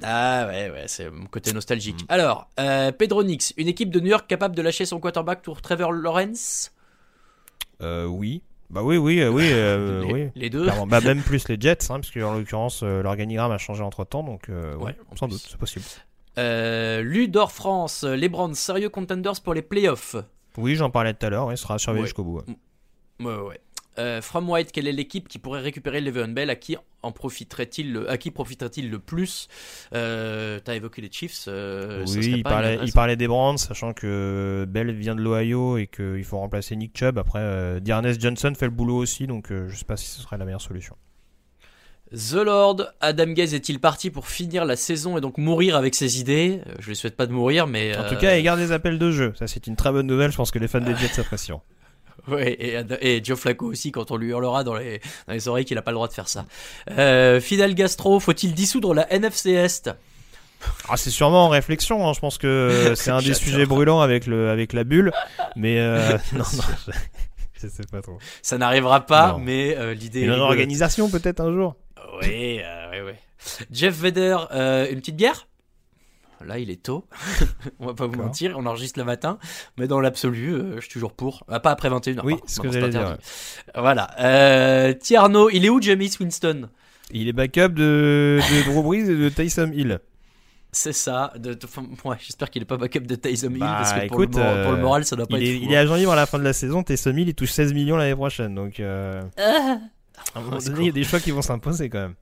Ah ouais, ouais, c'est mon côté nostalgique. Alors, euh, Pedro Nix, une équipe de New York capable de lâcher son quarterback pour Trevor Lawrence? Euh, oui. Bah oui, oui, euh, oui, euh, Les- oui. les deux. Clairement. Bah même plus les Jets, hein, parce que en l'occurrence euh, l'organigramme a changé entre temps, donc euh, ouais, Ouais, sans plus. doute, c'est possible. euh, Ludor France, les Browns, sérieux contenders pour les playoffs? Oui, j'en parlais tout à l'heure, ce sera surveillé Ouais. jusqu'au bout. ouais. Ouais, ouais, ouais. Euh, From White, quelle est l'équipe qui pourrait récupérer Le'Veon Bell? À qui en profiterait-il le, À qui profiterait-il le plus? Euh, T'as évoqué les Chiefs. euh, oui, il pas parlait, il inintéressant. parlait des Browns, sachant que Bell vient de l'Ohio et qu'il faut remplacer Nick Chubb. Après, Dearness Johnson fait le boulot aussi, donc je sais pas si ce serait la meilleure solution. The Lord, Adam Gaze est-il parti pour finir la saison et donc mourir avec ses idées? Je lui souhaite pas de mourir, mais En tout cas, il garde des appels de jeu. Ça, c'est une très bonne nouvelle. Je pense que les fans des Jets apprécient. Ouais, et, et Joe Flacco aussi, quand on lui hurlera dans les, dans les oreilles qu'il n'a pas le droit de faire ça. Euh, Fidel Gastro, faut-il dissoudre la NFC Est? Ah, c'est sûrement en réflexion. hein. Je pense que c'est un des sujets brûlants avec le avec la bulle. Mais euh, non, non, je, je sais pas trop. Ça n'arrivera pas, Non. mais euh, l'idée est Une organisation peut-être un jour? Oui, oui, ouais. Jeff Vedder, euh, une petite bière? Là, il est tôt. on va pas vous mentir, on enregistre le matin. Mais dans l'absolu, euh, je suis toujours pour. Ah, pas après 21h. Oui, ce que j'allais dire. Voilà. Euh, Tierno, il est où, James Winston? Il est backup de, de Drew Brees et de Tyson Hill. C'est ça. De, de- enfin, ouais, J'espère qu'il est pas backup de Tyson Hill. Bah, parce que pour, écoute, le, moral, pour le euh, moral, ça doit pas il être est, fou, il est hein. agent libre à la fin de la saison. Tyson Hill, il touche 16 millions l'année prochaine. Donc, euh, à un moment c'est donné, il y a des choix qui vont s'imposer quand même.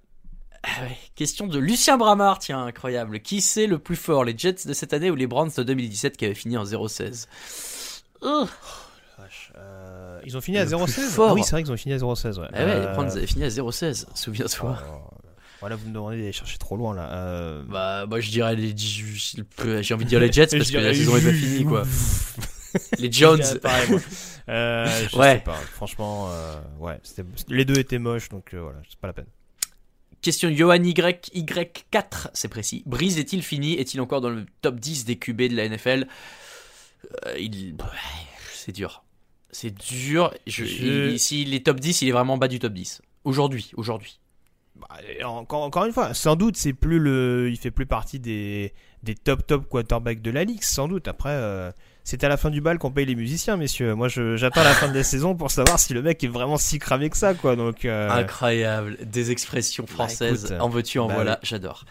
Ah. Question de Lucien Bramard, tiens, incroyable. Qui c'est le plus fort, les Jets de cette année ou les Browns de 2017 qui avaient fini en 0-16 Oh. Euh, ils ont fini à Le plus 0-16 fort. Ah Oui, c'est vrai qu'ils ont fini à 0-16. Ouais. Ah ouais, les Euh, Browns avaient fini à 0-16, souviens-toi. Voilà, vous me demandez d'aller chercher trop loin là. Euh, Bah, moi je dirais les. J'ai envie de dire les Jets parce que la saison est pas finie, quoi. les Jones. Pareil, moi. Euh, je Ouais. sais pas. Franchement, euh, ouais, les deux étaient moches, donc euh, voilà, c'est pas la peine. Question Johan Y, Y4, c'est précis. Breeze est-il fini? Est-il encore dans le top 10 des QB de la NFL Euh, il... C'est dur. C'est dur. Je... Je- il- S'il est top 10, il est vraiment en bas du top 10. Aujourd'hui, aujourd'hui. Bah, encore une fois, sans doute, c'est plus le, il fait plus partie des, des top top quarterbacks de la ligue, sans doute. Après, euh, c'est à la fin du bal qu'on paye les musiciens, messieurs. Moi, j'attends la fin de la saison pour savoir si le mec est vraiment si cramé que ça, quoi. Donc, euh, Incroyable. Des expressions françaises. écoute, en veux-tu, en bah voilà. oui. J'adore.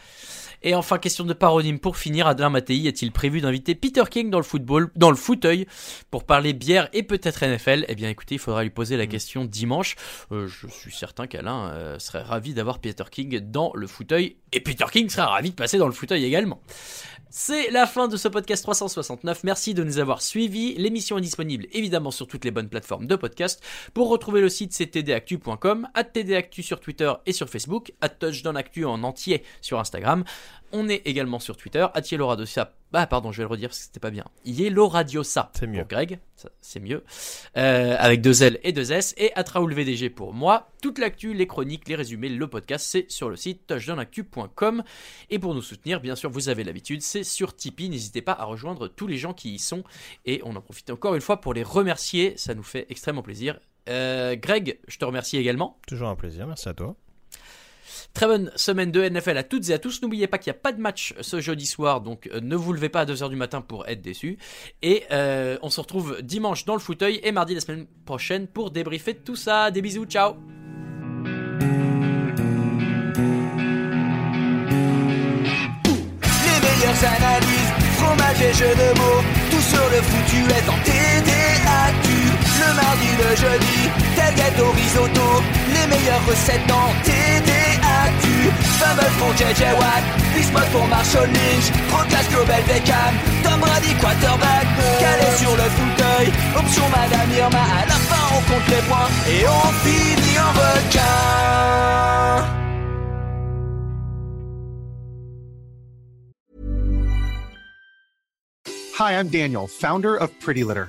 Et enfin, question de paronyme pour finir. Adrien Mattei a-t-il prévu d'inviter Peter King dans le football, dans le fauteuil, pour parler bière et peut-être NFL Eh bien, écoutez, il faudra lui poser Mm. la question dimanche. Euh, je suis certain qu'Alain euh, serait ravi d'avoir Peter King dans le fauteuil. Et Peter King serait ravi de passer dans le fauteuil également. C'est la fin de ce podcast 369. Merci de nous avoir suivis. L'émission est disponible évidemment sur toutes les bonnes plateformes de podcast. Pour retrouver le site, c'est tdactu.com, at tdactu sur Twitter et sur Facebook, at touchdownactu en entier sur Instagram. On est également sur Twitter, at yelloradiosa. Ah pardon, je vais le redire parce que c'était pas bien. Yellow Radiosa C'est mieux. pour Greg, c'est mieux. Euh, avec deux L et deux S. Et at VDG pour moi. Toute l'actu, les chroniques, les résumés, le podcast, c'est sur le site touchdownactu.com. Et pour nous soutenir, bien sûr, vous avez l'habitude, c'est sur Tipeee. N'hésitez pas à rejoindre tous les gens qui y sont. Et on en profite encore une fois pour les remercier. Ça nous fait extrêmement plaisir. Euh, Greg, je te remercie également. toujours un plaisir. Merci à toi. Très bonne semaine de NFL à toutes et à tous. N'oubliez pas qu'il n'y a pas de match ce jeudi soir, donc euh, ne vous levez pas à 2h du matin pour être déçus. Et euh, on se retrouve dimanche dans le fauteuil et mardi la semaine prochaine pour débriefer tout ça. Des bisous, ciao et jeux de mots, tout sur foutu est en TDAQ. Le mardi, le jeudi, tel gâteau risotto, les meilleures recettes dans TDAQ. Fumble pour JJ Watt, Bismuth pour Marshall Lynch, Procast Global Beckham, Tom Brady quarterback, calé sur le fauteuil, option Madame Irma, à la fin on compte les points et on finit en requin. Hi, I'm Daniel, founder of Pretty Litter.